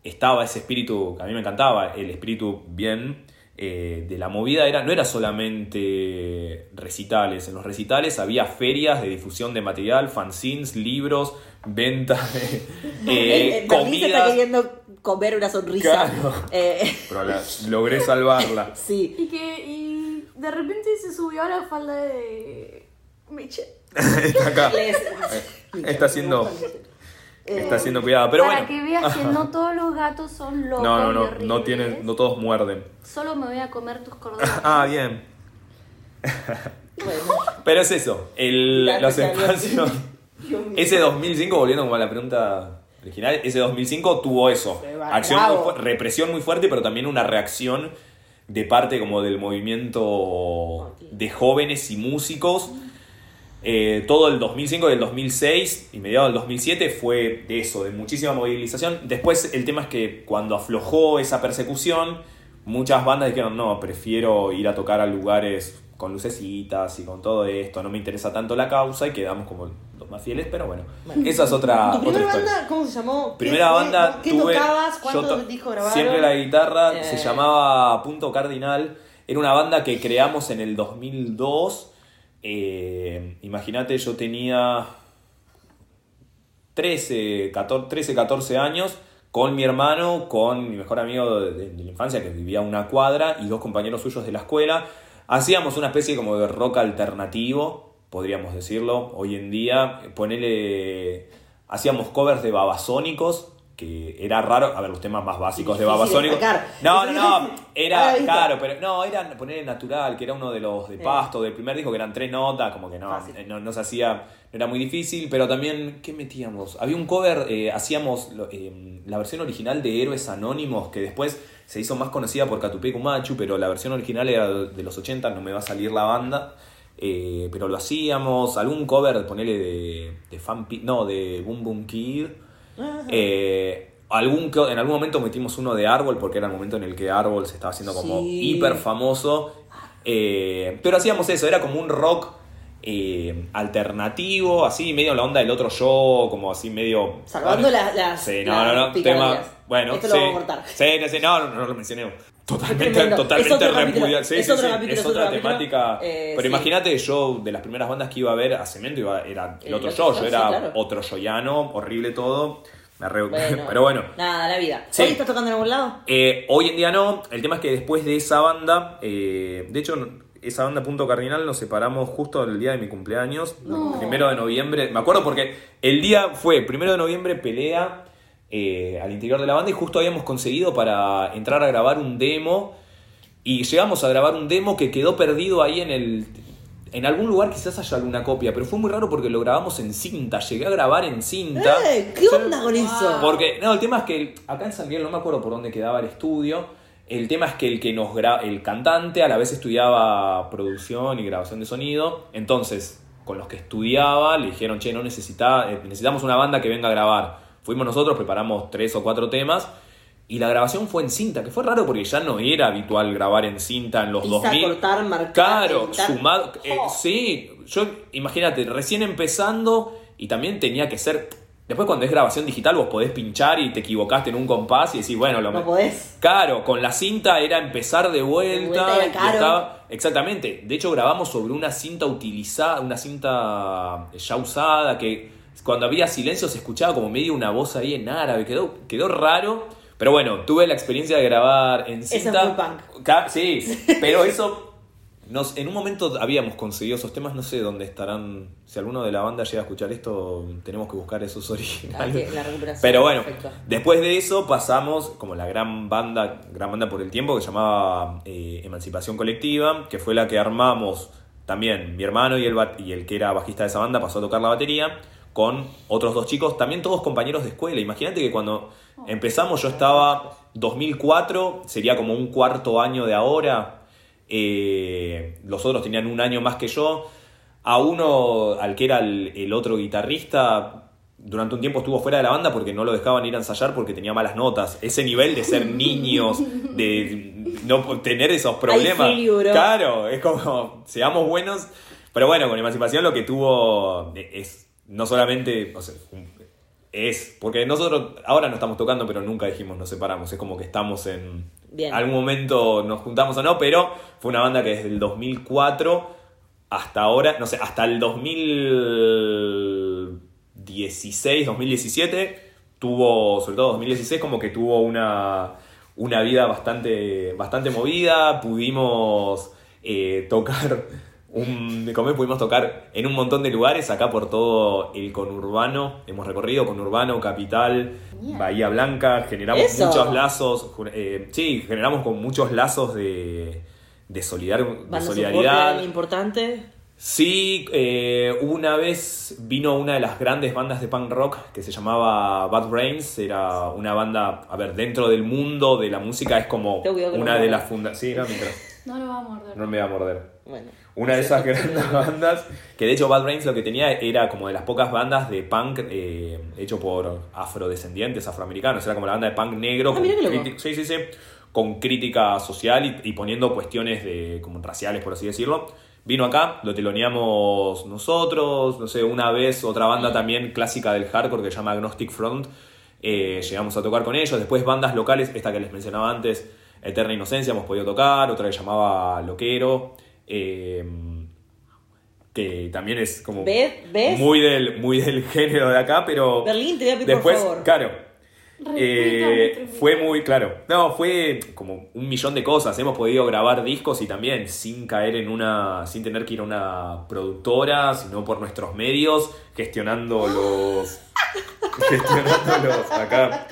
estaba ese espíritu que a mí me encantaba, el espíritu bien eh, de la movida era, no era solamente recitales. En los recitales había ferias de difusión de material, fanzines, libros, venta de eh, Eh, Berlín se está comidas. queriendo comer una sonrisa. Claro. Eh, Pero la- logré salvarla. sí. Y que y de repente se subió a la falda de Michelle. Está acá. Eh, Está haciendo, Eh, está siendo cuidada. Pero Para bueno. que veas que no todos los gatos son locos. No, no, no, horribles. no tienen, no todos muerden. Solo me voy a comer tus cordones. Ah, bien. bueno. Pero es eso, el, los espacios. Ese 2005, volviendo como a la pregunta original, ese 2005 tuvo eso. Acción muy represión muy fuerte, pero también una reacción de parte como del movimiento de jóvenes y músicos. Eh, todo el 2005 y el 2006 y mediados del 2007 fue de eso, de muchísima movilización. Después el tema es que cuando aflojó esa persecución, muchas bandas dijeron, no, prefiero ir a tocar a lugares con lucecitas y con todo esto, no me interesa tanto la causa y quedamos como los más fieles, pero bueno, esa es otra, ¿Tu otra primera historia. banda cómo se llamó? ¿Qué Primera banda ¿Qué tuve. tocabas? yo ¿Cuántos to- discos grabaron? Siempre la guitarra Eh. se llamaba Punto Cardinal. Era una banda que creamos en el 2002. Eh, Imagínate, yo tenía 13 14, 13, 14 años con mi hermano, con mi mejor amigo de, de- de la infancia que vivía a una cuadra y dos compañeros suyos de la escuela. Hacíamos una especie como de rock alternativo, podríamos decirlo. Hoy en día, ponele. Hacíamos covers de babasónicos, que era raro. A ver, los temas más básicos de sacar. No, no, no. Ah, Era viste. claro, pero no, era poner natural, que era uno de los de Sí. Pasto, del primer disco, que eran tres notas, como que no, eh, no, no se hacía, no era muy difícil, pero también, ¿qué metíamos? Había un cover, eh, hacíamos eh, la versión original de Héroes Anónimos, que después se hizo más conocida por Catupecu Machu, pero la versión original era de los 80, no me va a salir la banda. eh, pero lo hacíamos, algún cover, ponele de, de Fan no, de Boom Boom Kid. Eh, algún, en algún momento metimos uno de Árbol, porque era el momento en el que Árbol se estaba haciendo como Sí. hiper famoso. Eh, pero hacíamos eso, era como un rock eh, alternativo, así medio la onda del otro yo, como así medio. Salvando las- las- Sí, no, las no, no. picardías. Tema. Bueno, Esto sí. lo vamos a cortar. Sí, no, sí, no, no, no lo mencioné. Totalmente, totalmente. Sí, Es sí, es otra temática. Eh, pero imagínate, yo, de las primeras bandas que iba a ver a Cemento, iba, era el El otro yo. yo, era claro. otro yoyano, horrible todo. Me Bueno, pero bueno. Nada, la vida. Sí. ¿Hoy estás tocando en algún lado? Eh, hoy en día no. El tema es que después de esa banda, eh, de hecho, esa banda Punto Cardinal nos separamos justo el día de mi cumpleaños, No. primero de noviembre. Me acuerdo porque el día fue primero de noviembre pelea eh, al interior de la banda y justo habíamos conseguido para entrar a grabar un demo y llegamos a grabar un demo que quedó perdido ahí en el en algún lugar quizás haya alguna copia, pero fue muy raro porque lo grabamos en cinta, llegué a grabar en cinta. ¡Eh! ¿Qué onda con eso? Porque, no, el tema es que acá en San Miguel, no me acuerdo por dónde quedaba el estudio. El tema es que el que nos gra- el cantante a la vez estudiaba producción y grabación de sonido. Entonces, con los que estudiaba, le dijeron, che, no necesita, eh, necesitamos una banda que venga a grabar. Fuimos nosotros, preparamos tres o cuatro temas. Y la grabación fue en cinta, que fue raro porque ya no era habitual grabar en cinta en los Pisa, 2000. cortar, marcar, Claro, editar. sumado. eh, Oh. sí, yo, imagínate, recién empezando y también tenía que ser. Después, cuando es grabación digital, vos podés pinchar y te equivocaste en un compás y decís, bueno, lo No me- podés. Claro, con la cinta era empezar de vuelta. vuelta era y caro. estaba- exactamente. De hecho, grabamos sobre una cinta utilizada, una cinta ya usada, que cuando había silencio se escuchaba como medio una voz ahí en árabe. Quedó, quedó raro. Pero bueno, tuve la experiencia de grabar en Eso es cinta. Sí, pero eso. Nos, en un momento habíamos conseguido esos temas, no sé dónde estarán. Si alguno de la banda llega a escuchar esto, tenemos que buscar esos Ah, originales. la recuperación. Pero bueno, Perfecto. después de eso pasamos como la gran banda, gran banda por el tiempo que se llamaba eh, Emancipación Colectiva, que fue la que armamos también mi hermano y el, y el que era bajista de esa banda pasó a tocar la batería con otros dos chicos, también todos compañeros de escuela. Imagínate que cuando empezamos yo estaba 2004, sería como un cuarto año de ahora. eh, los otros tenían un año más que yo. A uno, al que era el, el otro guitarrista, durante un tiempo estuvo fuera de la banda porque no lo dejaban ir a ensayar porque tenía malas notas. Ese nivel de ser niños, de no tener esos problemas. Claro, es como, seamos buenos. Pero bueno, con Emancipación lo que tuvo es no solamente, o sea, es, porque nosotros ahora no estamos tocando, pero nunca dijimos nos separamos. Es como que estamos en, Bien. algún momento nos juntamos o no, pero fue una banda que desde el 2004 hasta ahora, no sé, hasta el 2016, 2017, tuvo, sobre todo 2016, como que tuvo una, una vida bastante, bastante movida, pudimos eh, tocar un, como pudimos tocar en un montón de lugares acá por todo el conurbano. Hemos recorrido conurbano, capital. Bahía Blanca. Generamos Eso. muchos lazos. eh, sí, generamos con muchos lazos de, de, solidar- de solidaridad. importante. Sí, eh, una vez vino una de las grandes bandas de punk rock que se llamaba Bad Brains. Era una banda, a ver, dentro del mundo de la música es como una de las fundaciones. Sí, no, mientras- No lo va a morder. no me va a morder. Bueno. Una de esas grandes bandas, que de hecho Bad Brains lo que tenía era como de las pocas bandas de punk eh, hecho por afrodescendientes, afroamericanos, era como la banda de punk negro, Ah, con, criti- sí, sí, sí, con crítica social y, y poniendo cuestiones de, como raciales, por así decirlo. Vino acá, lo teloneamos nosotros, no sé, una vez otra banda también clásica del hardcore que se llama Agnostic Front, eh, llegamos a tocar con ellos, después bandas locales, esta que les mencionaba antes, Eterna Inocencia, hemos podido tocar, otra que llamaba Loquero, eh, que también es como ¿Ves? ¿Ves? muy del muy del género de acá, pero Berlín, te voy a pedir después, por favor. claro, eh, fue muy claro. No, fue como un millón de cosas. Hemos podido grabar discos y también sin caer en una. sin tener que ir a una productora, sino por nuestros medios, gestionando los. gestionando los. acá.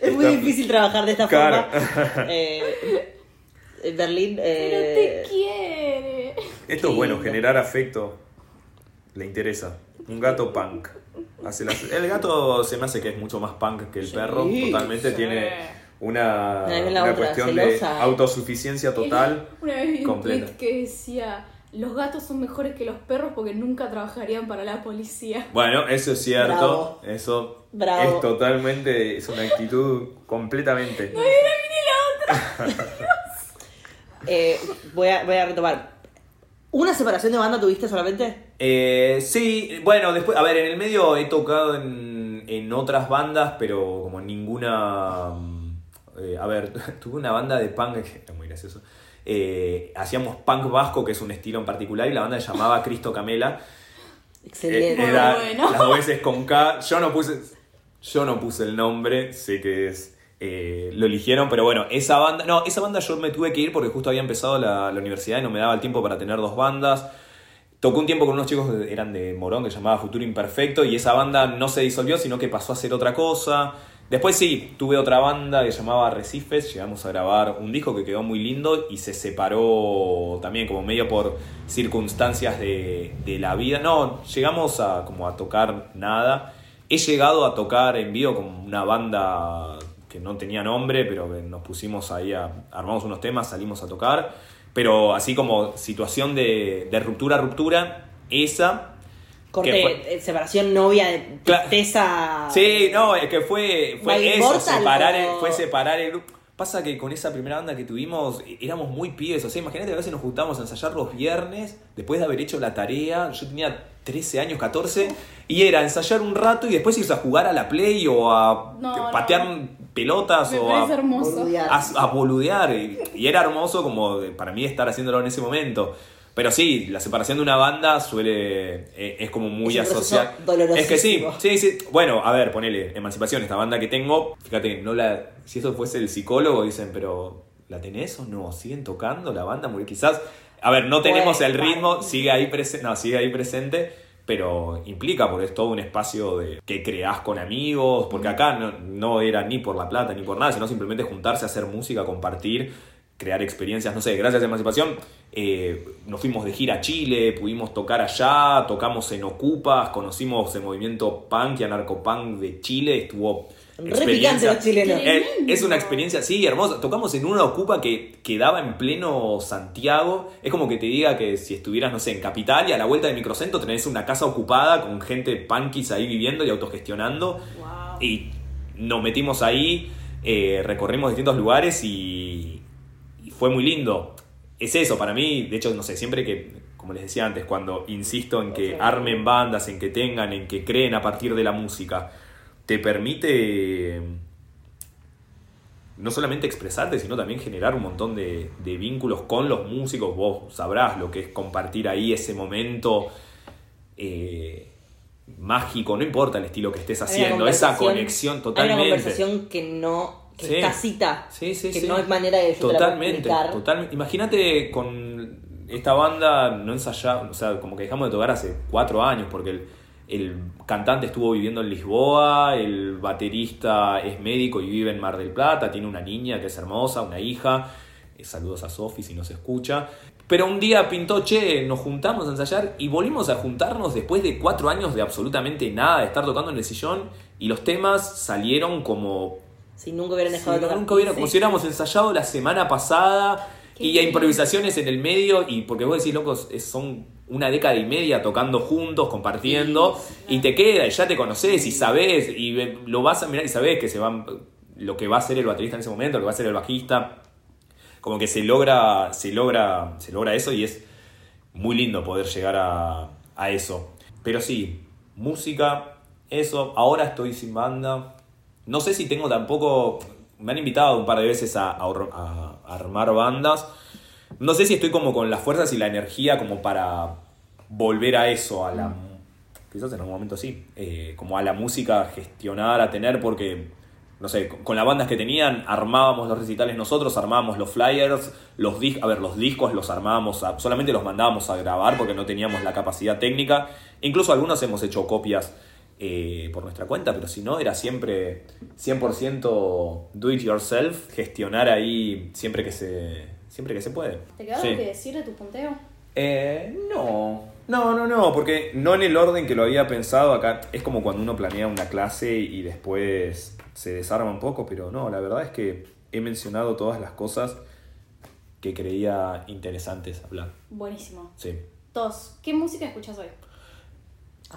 Es muy Está- difícil trabajar de esta Claro. forma. Eh, en Berlín. Pero eh, te quiere. Esto es bueno, generar afecto. Le interesa. Un gato punk. Hace las- El gato se me hace que es mucho más punk que el perro. Totalmente sí. tiene una, la una otra, cuestión celosa. de autosuficiencia total. Una vez vi un completa. tweet que decía: Los gatos son mejores que los perros porque nunca trabajarían para la policía. Bueno, eso es cierto. Bravo. Eso Bravo. es totalmente. Es una actitud completamente. eh, voy, a, voy a retomar. ¿Una separación de banda tuviste solamente? Eh, sí, bueno, después, a ver, en el medio he tocado en, en otras bandas, pero como ninguna... mm, eh, a ver, tuve una banda de punk, que es muy gracioso. Eh, hacíamos punk vasco, que es un estilo en particular, y la banda se llamaba Cristo Camela. Excelente. Eh, era bueno. las dos veces con K. Yo no puse, yo no puse el nombre, sé que es... eh, lo eligieron, pero bueno, esa banda... No, esa banda yo me tuve que ir porque justo había empezado la, universidad y no me daba el tiempo para tener dos bandas. Tocó un tiempo con unos chicos que eran de Morón, que se llamaba Futuro Imperfecto, y esa banda no se disolvió, sino que pasó a ser otra cosa. Después sí, tuve otra banda que llamaba Recifes, llegamos a grabar un disco que quedó muy lindo y se separó también como medio por circunstancias de, de la vida. No, llegamos a como a tocar nada. He llegado a tocar en vivo con una banda que no tenía nombre, pero que nos pusimos ahí a... armamos unos temas, salimos a tocar. Pero así como situación de, de ruptura, ruptura, esa... Corte, fue- eh, separación novia tristeza. Sí, no, es que fue, fue eso, separar el, fue separar el grupo. Pasa que con esa primera banda que tuvimos e- éramos muy pibes, o sea, imagínate que a veces nos juntábamos a ensayar los viernes, después de haber hecho la tarea, yo tenía 13 años, 14, y era ensayar un rato y después irse a jugar a la play o a No, patear pelotas Me o a. Boludear. a, a boludear. Y, y era hermoso como para mí estar haciéndolo en ese momento. Pero sí, la separación de una banda suele. eh, es como muy Es asociada. Es que sí, sí, sí. Bueno, a ver, ponele, Emancipación, esta banda que tengo. Fíjate, no la. Si eso fuese el psicólogo, dicen, pero. ¿La tenés o no? ¿Siguen tocando la banda? Muy quizás. A ver, no tenemos el ritmo, sigue ahí presente. No, sigue ahí presente. Pero implica, porque es todo un espacio de que creás con amigos, porque acá no, no era ni por la plata ni por nada, sino simplemente juntarse hacer música, compartir, crear experiencias, no sé, gracias a Emancipación, eh, nos fuimos de gira a Chile, pudimos tocar allá, tocamos en Ocupas, conocimos el movimiento punk y anarcopunk de Chile, estuvo... Experiencia- los chilenos. Eh, es una experiencia, sí, hermosa. Tocamos en una ocupa que quedaba en pleno Santiago. Es como que te diga que si estuvieras, no sé, en Capital y a la vuelta del microcentro tenés una casa ocupada con gente punkis ahí viviendo y autogestionando. Wow. Y nos metimos ahí, eh, recorrimos distintos lugares y, y fue muy lindo. Es eso, para mí, de hecho, no sé, siempre que, como les decía antes, cuando insisto en que armen bandas, en que tengan, en que creen a partir de la música, te permite no solamente expresarte, sino también generar un montón de, de vínculos con los músicos. Vos sabrás lo que es compartir ahí ese momento eh, mágico, no importa el estilo que estés Hay haciendo, esa conexión Hay totalmente. una conversación que no, que Sí. es Sí, sí, que no hay manera de Totalmente, totalmente. Imagínate con esta banda no ensayamos, o sea, como que dejamos de tocar hace cuatro años porque el, el cantante estuvo viviendo en Lisboa, el baterista es médico y vive en Mar del Plata, tiene una niña que es hermosa, una hija. Eh, Saludos a Sofi si nos escucha. Pero un día pintó, che, nos juntamos a ensayar y volvimos a juntarnos después de cuatro años de absolutamente nada, de estar tocando en el sillón y los temas salieron como Si nunca hubieran dejado de tocar. nunca hubiera, como si hubiéramos ensayado la semana pasada y hay improvisaciones en el medio y porque vos decís, locos, son una década y media tocando juntos, compartiendo y te queda y ya te conoces y sabés y lo vas a mirar y sabés que se van lo que va a ser el baterista en ese momento, lo que va a ser el bajista, como que se logra se logra se logra eso y es muy lindo poder llegar a, a eso. Pero sí, música, eso. Ahora estoy sin banda. No sé si tengo tampoco. Me han invitado un par de veces a, a or- a armar bandas. No sé si estoy como con las fuerzas y la energía como para volver a eso, a la. Quizás en algún momento sí. eh, como a la música gestionar, a tener, porque. No sé, con las bandas que tenían, armábamos los recitales nosotros, armábamos los flyers, los discos, a ver, los discos los armábamos, solamente los mandábamos a grabar porque no teníamos la capacidad técnica. Incluso algunos hemos hecho copias eh, por nuestra cuenta, pero si no, era siempre 100% do it yourself, gestionar ahí siempre que se, siempre que se puede. ¿Te quedaba Sí. que decir de tu punteo? Eh, no, no, no, no, porque no en el orden que lo había pensado acá. Es como cuando uno planea una clase y después se desarma un poco, pero no, la verdad es que he mencionado todas las cosas que creía interesantes hablar. Buenísimo. Sí. Dos, ¿qué música escuchas hoy?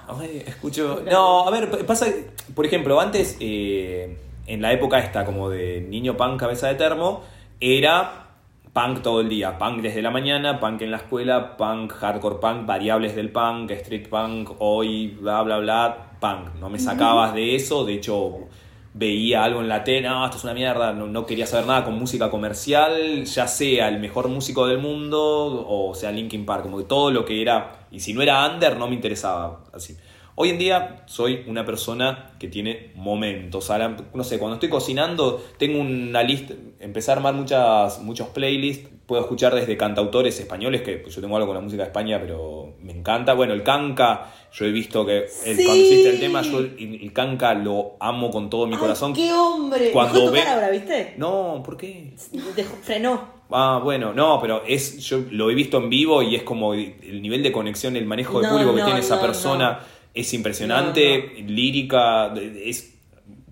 Ay, escucho. No, a ver, pasa. Por ejemplo, antes, eh, en la época esta, como de niño punk cabeza de termo, era punk todo el día. Punk desde la mañana, punk en la escuela, punk, hardcore punk, variables del punk, street punk, hoy, bla, bla, bla, punk. No me sacabas de eso, de hecho. Veía algo en la tele, no, esto es una mierda, no, no quería saber nada con música comercial, ya sea el mejor músico del mundo o sea Linkin Park, como que todo lo que era, y si no era under no me interesaba así. Hoy en día soy una persona que tiene momentos. Ahora, no sé, cuando estoy cocinando, tengo una lista, empecé a armar muchas, muchos playlists. Puedo escuchar desde cantautores españoles, que pues, yo tengo algo con la música de España, pero me encanta. Bueno, el canca, yo he visto que el, Sí. cuando hiciste el tema, yo el, el canca lo amo con todo mi Ay, corazón. ¡Qué hombre! Cuando Dejó de tocar ve- ahora, ¿viste? No, ¿por qué? Dejó- frenó. Ah, bueno, no, pero es yo lo he visto en vivo y es como el nivel de conexión, el manejo de No, público que no, tiene esa no, persona. Es impresionante, lírica, es,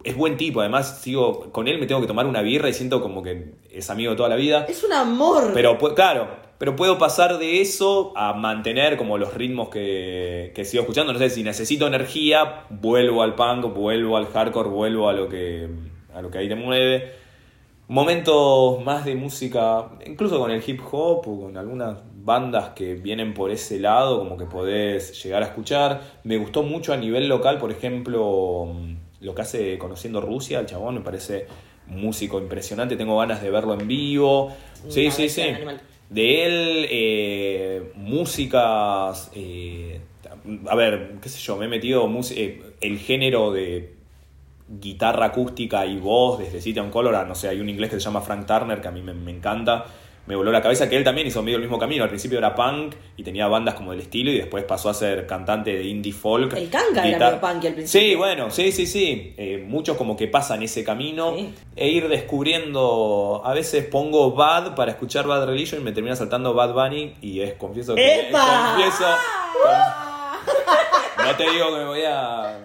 es buen tipo. Además, sigo con él, me tengo que tomar una birra y siento como que es amigo de toda la vida. Es un amor. Pero claro, pero puedo pasar de eso a mantener como los ritmos que, que sigo escuchando. No sé, si necesito energía, vuelvo al punk, vuelvo al hardcore, vuelvo a lo que, a lo que ahí te mueve. Momentos más de música, incluso con el hip hop o con algunas bandas que vienen por ese lado, como que podés llegar a escuchar. Me gustó mucho a nivel local, por ejemplo, lo que hace Conociendo Rusia, el chabón me parece músico impresionante, tengo ganas de verlo en vivo. Sí, sí, sí. animal. De él, eh, músicas, eh, a ver, qué sé yo, me he metido eh, el género de guitarra acústica y voz desde City on Color, no sé, hay un inglés que se llama Frank Turner que a mí me, me encanta, me voló la cabeza que él también hizo medio el mismo camino, al principio era punk y tenía bandas como del estilo y después pasó a ser cantante de indie folk. El Kanga era medio punky al principio. Sí, bueno, sí, sí, sí, Eh, muchos como que pasan ese camino Sí. e ir descubriendo, a veces pongo Bad para escuchar Bad Religion y me termina saltando Bad Bunny y es, confieso que... ¡Epa! Confieso, no te digo que me voy a.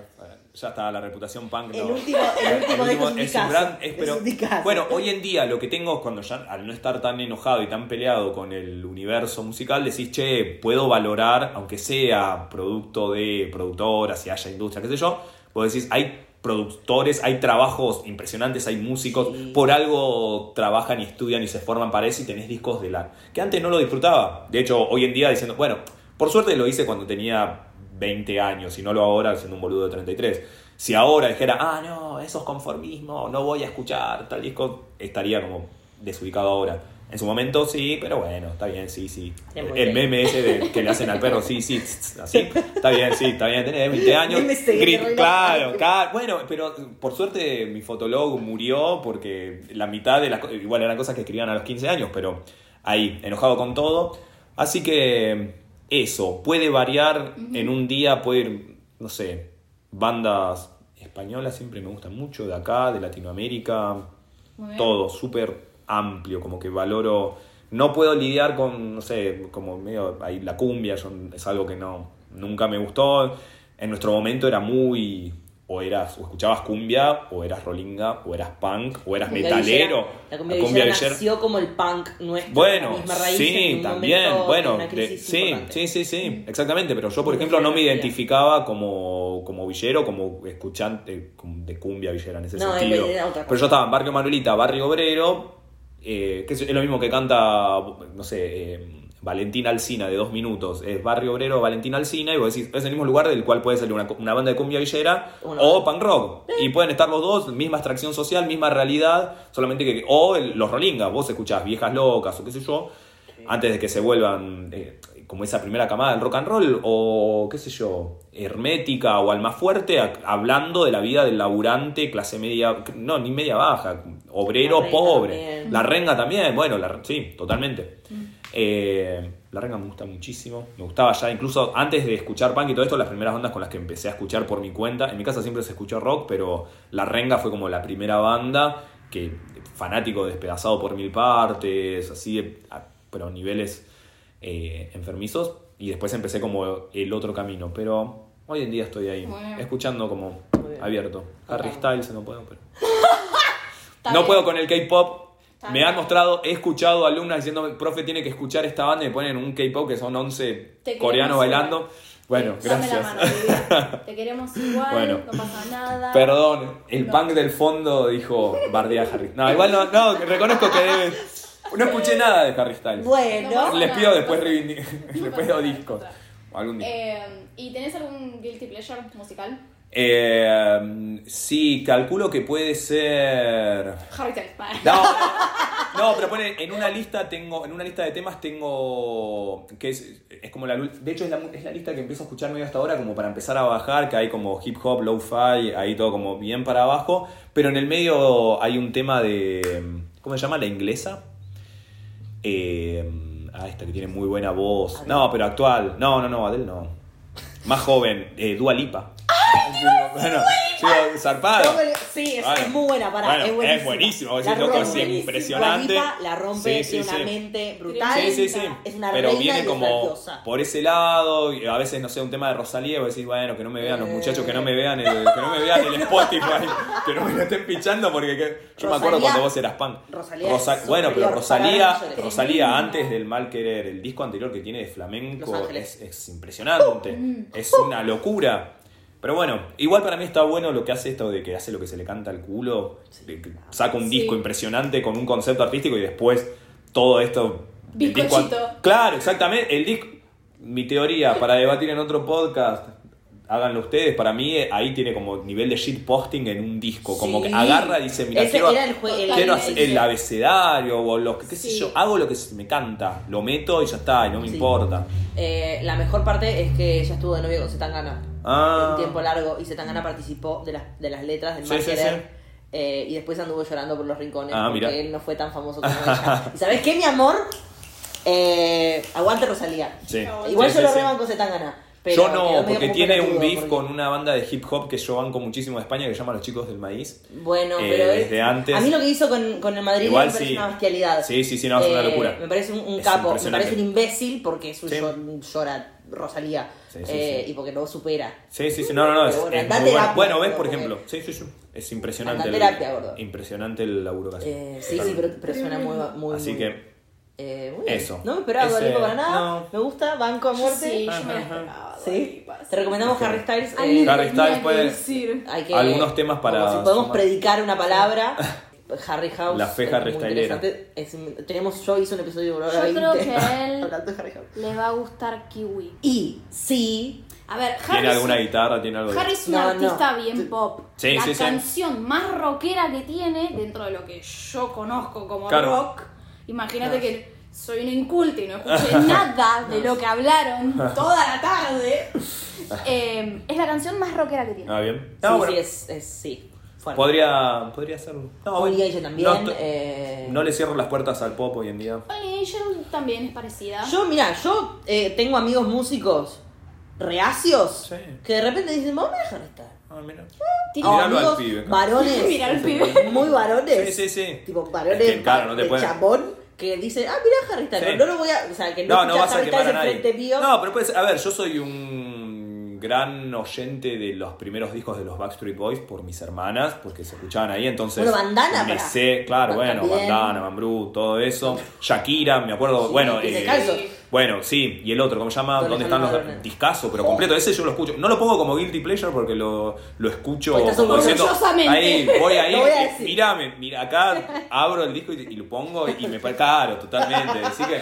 Ya está, la reputación punk. El no. último, el último de estos es un gran- es- pero- bueno, hoy en día lo que tengo es cuando ya, al no estar tan enojado y tan peleado con el universo musical, decís, che, puedo valorar, aunque sea producto de productoras y haya industria, qué sé yo, vos decís, hay productores, hay trabajos impresionantes, hay músicos, Sí. por algo trabajan y estudian y se forman para eso y tenés discos de la... que antes no lo disfrutaba. De hecho, hoy en día diciendo, bueno, por suerte lo hice cuando tenía 20 años y no lo ahora siendo un boludo de 33. Si ahora dijera, ah, no, eso es conformismo, no voy a escuchar tal disco, estaría como desubicado ahora. En su momento sí, pero bueno, está bien, sí, sí. El meme ese de que le hacen al perro, sí, sí, así, está bien, sí, está bien, tenés 20 años. Claro, claro, bueno, pero por suerte mi fotolog murió porque la mitad de las cosas, igual eran cosas que escribían a los 15 años, pero ahí, enojado con todo. Así que eso, puede variar en un día, puede ir, no sé, bandas españolas siempre me gustan mucho, de acá, de Latinoamérica, todo, súper amplio, como que valoro, no puedo lidiar con, no sé, como medio, ahí la cumbia, yo- es algo que no, nunca me gustó, en nuestro momento era muy, o eras, o escuchabas cumbia, o eras rolinga, o eras punk, o eras Cumbia metalero, villera. La cumbia, La villera villera- nació como el punk nuestro. bueno, la misma raíz sí, también, momento bueno, de sí, importante. sí, sí, sí, exactamente, pero yo por ejemplo no me identificaba como, como villero, como escuchante de cumbia villera en ese No, sentido. Pero yo estaba en Barrio Manuelita, Barrio Obrero, eh, que es, es lo mismo que canta, no sé, eh, Valentín Alcina de dos minutos, es Barrio Obrero, Valentín Alcina, y vos decís, es el mismo lugar del cual puede salir una, una banda de cumbia villera o punk rock. Y pueden estar los dos, misma extracción social, misma realidad, solamente que. O el- los rolingas, vos escuchás viejas locas o qué sé yo, antes de que se vuelvan eh, como esa primera camada del rock and roll, o qué sé yo, hermética o alma fuerte, a- hablando de la vida del laburante, clase media, no, ni media baja, obrero La pobre. también. La renga también, bueno, la, sí, totalmente. Eh, la renga me gusta muchísimo. Me gustaba ya, incluso antes de escuchar punk y todo esto, las primeras bandas con las que empecé a escuchar por mi cuenta. En mi casa siempre se escuchó rock, pero la renga fue como la primera banda que, fanático despedazado por mil partes, así, pero niveles eh, enfermizos. Y después empecé como el otro camino. Pero hoy en día estoy ahí, escuchando como abierto. Harry. Styles no puedo, pero. No puedo con el K-pop. Me han mostrado, he escuchado alumnas diciéndome, profe, tiene que escuchar esta banda y me ponen un K-pop que son 11 Te coreanos bailando. Bueno, Dame la gracias. mano. Te queremos igual, Bueno. no pasa nada. Perdón, el No. punk del fondo dijo bardea Harry. No, igual no, no, reconozco que debe. No escuché nada de Harry Styles. Bueno, No, Les pido no después les pido nada, discos. Algún día. Eh, ¿Y tenés algún guilty pleasure musical? Eh, sí, calculo que puede ser. Harry. No, no, pero pone, en una lista tengo, en una lista de temas tengo, que es, es como la, de hecho es la, es la lista que empiezo a escuchar medio hasta ahora como para empezar a bajar, que hay como hip hop, lo-fi, ahí todo como bien para abajo, pero en el medio hay un tema de, ¿cómo se llama? La inglesa. Eh, ah, esta que tiene muy buena voz. No, pero actual. No, no, no, Adele no. Más joven, eh, Dua Lipa. Bueno, sí, zarpada. Sí, es, Bueno, es muy buena, para, bueno, es es buenísima. buenísimo, decís, loco, es impresionante. La rompe, Sí, sí, tiene una mente brutal. Sí, sí, sí. Es una Pero viene es como por ese lado, y a veces, no sé, un tema de Rosalía, vos decís, bueno, que no me vean los Eh. muchachos, que no me vean el, que no me vean el Spotify, que no me lo estén pichando, porque que- yo me acuerdo cuando vos eras punk. Rosalía Rosa- es bueno, pero Rosalía. Rosalía antes del mal querer, el disco anterior que tiene de flamenco es, es impresionante, es una locura. Pero bueno, igual para mí está bueno lo que hace esto de que hace lo que se le canta al culo, de que saca un Sí. disco impresionante con un concepto artístico y después todo esto... el disco- claro, exactamente. El disco, mi teoría para debatir en otro podcast, háganlo ustedes, para mí eh, ahí tiene como nivel de shitposting en un disco, como Sí. que agarra y dice, mira, Ese quiero, era el quiero el- hacer el- el abecedario o lo que, qué sé yo, hago lo que se me canta, lo meto y ya está, y no me Sí. importa. Eh, la mejor parte es que ella estuvo de novio con Zetangana Ah. un tiempo largo y Zetangana participó de las, de las letras del Sí, sí, sí. Eh, y después anduvo llorando por los rincones Ah, porque mira. él no fue tan famoso como ella. ¿Y sabes qué, mi amor? Eh, aguante Rosalía. Igual yo lo rebanco Zetangana. pero Yo no, porque tiene un beef porque- con una banda de hip hop que yo banco muchísimo de España que se llama Los Chicos del Maíz. Bueno, Eh, pero es- desde antes- a mí lo que hizo con, con el Madrid Igual me parece sí. una bestialidad. Sí, sí, sí, no, es una Eh, locura. Me parece un, capo, me parece un imbécil porque es un Sí. llor- llora Rosalía Sí, sí, eh, sí. y porque no supera. Sí, sí, sí, no, no, no, es, bueno, es anda muy bueno. terapia, Bueno, ves, por ejemplo, sí, sí, sí, es impresionante. El, terapia, gordo. Impresionante el laburo que hace. Eh, sí, sí, pero, pero suena muy, muy Así muy- que, Eh, muy bien. Eso. No me esperaba Ese- para nada. no. Me gusta, banco a muerte. Sí, yo me esperaba. ¿Sí? Te recomendamos. Harry Styles. eh, Harry Styles puede- decir. hay que, Algunos temas para como si podemos sumar. predicar una palabra. Harry House. La fe Harry tenemos, yo hice un episodio de Yo creo 20 que a él Harry House. le va a gustar Kiwi. Y sí, A ver, ¿Tiene Harry alguna es- guitarra? ¿Tiene algo de- Harry es un No, no. artista bien pop. Sí, la sí, sí. canción más rockera que tiene, dentro de lo que yo conozco como Claro. rock, imagínate que soy una inculta y no escuché nada de lo que hablaron toda la tarde. Eh, es la canción más rockera que tiene. Ah, bien. Sí, No, bueno, sí, es, es sí. Fuerte. podría, podría hacerlo. No, bueno. Angel también. No, eh, no le cierro las puertas al pop hoy en día. Angel también es parecida. Yo, mira, yo eh, tengo amigos músicos reacios Sí. que de repente dicen, vamos a dejar de estar. Ah, mira. Tiene- O Míralo al amigos pibe, varones. Mira al pibe. Muy varones. Sí, sí, sí. Tipo varones Es que, claro, no te de pueden- chabón que dicen, ah, mira Harry Styles. Sí. No lo voy a. O sea, que no, No, no vas a quemar a nadie. mío. No, pero puede ser. A ver, yo soy un gran oyente de los primeros discos de los Backstreet Boys por mis hermanas, porque se escuchaban ahí, entonces. Bueno, Bandana, Me sé, claro, bueno, También. Bandana, Mambrú, todo eso. Shakira, me acuerdo. Sí, bueno, eh, bueno, sí, y el otro, ¿cómo se llama? ¿Dónde ¿Dónde están los discasos? Pero completo, ese yo lo escucho. No lo pongo como guilty pleasure porque lo, lo escucho Pues como diciendo, ahí, voy ahí, decir. mira, acá abro el disco y, y lo pongo y me parece caro, totalmente. Así que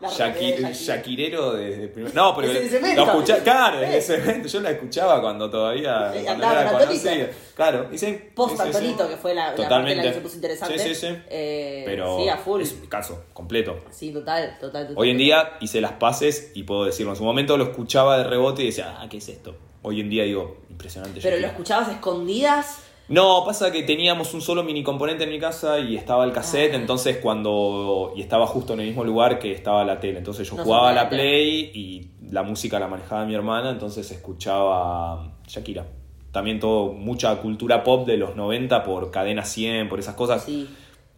La Shaki- remera de Shakira. Shakirero desde primer... No, pero Desde el lo cemento. escuchaba, claro, desde Eh. ese evento. Yo la escuchaba cuando todavía Eh, cuando andaba no. Claro, sí. Post sí, sí, sí. Antonito, que fue la, la parte en Totalmente. la que se puso interesante. Sí, sí, sí. Eh, Pero sí, a full. es un caso completo. Sí, total, total, total. Hoy en día hice las paces y puedo decirlo. En su momento lo escuchaba de rebote y decía, ah, ¿qué es esto? Hoy en día digo, impresionante. Pero lo escuchabas escondidas. No, pasa que teníamos un solo mini componente en mi casa y estaba el cassette, Ah. entonces cuando. y estaba justo en el mismo lugar que estaba la tele. Entonces yo No jugaba a la. Play y la música la manejaba mi hermana, entonces escuchaba Shakira. También todo, mucha cultura pop de los 90 por Cadena 100, por esas cosas. Sí.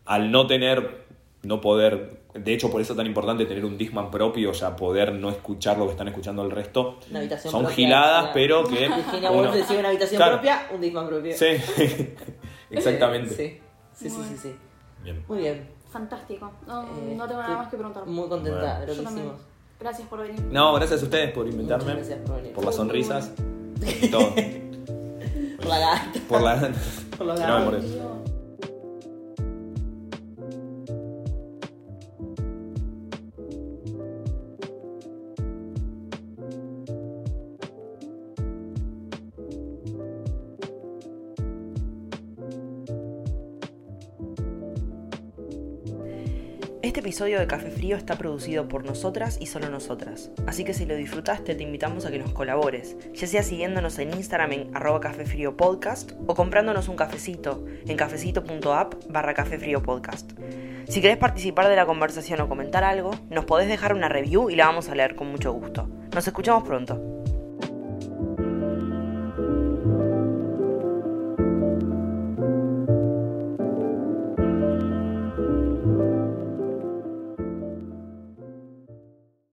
Al no tener, no poder. De hecho, por eso es tan importante tener un Discman propio, ya poder no escuchar lo que están escuchando el resto. Una habitación Son propia, giladas, claro. pero que. Virginia uno- decía una habitación Claro. propia, un Disman propio. Sí, exactamente. Sí, sí, sí, sí, sí. Bien. Muy bien. Fantástico. No, Eh, no tengo nada más que preguntar. Muy contenta Bueno. de lo que hicimos. Gracias por venir. No, gracias a ustedes por invitarme. Gracias por venir. Por las sonrisas. todo. Por la gata. Por la. Por los Que no episodio de Café Frío está producido por nosotras y solo nosotras, así que si lo disfrutaste te invitamos a que nos colabores, ya sea siguiéndonos en Instagram en arroba Café Frío Podcast o comprándonos un cafecito en cafecito.app barra Café Frío Podcast. Si querés participar de la conversación o comentar algo, nos podés dejar una review y la vamos a leer con mucho gusto. Nos escuchamos pronto.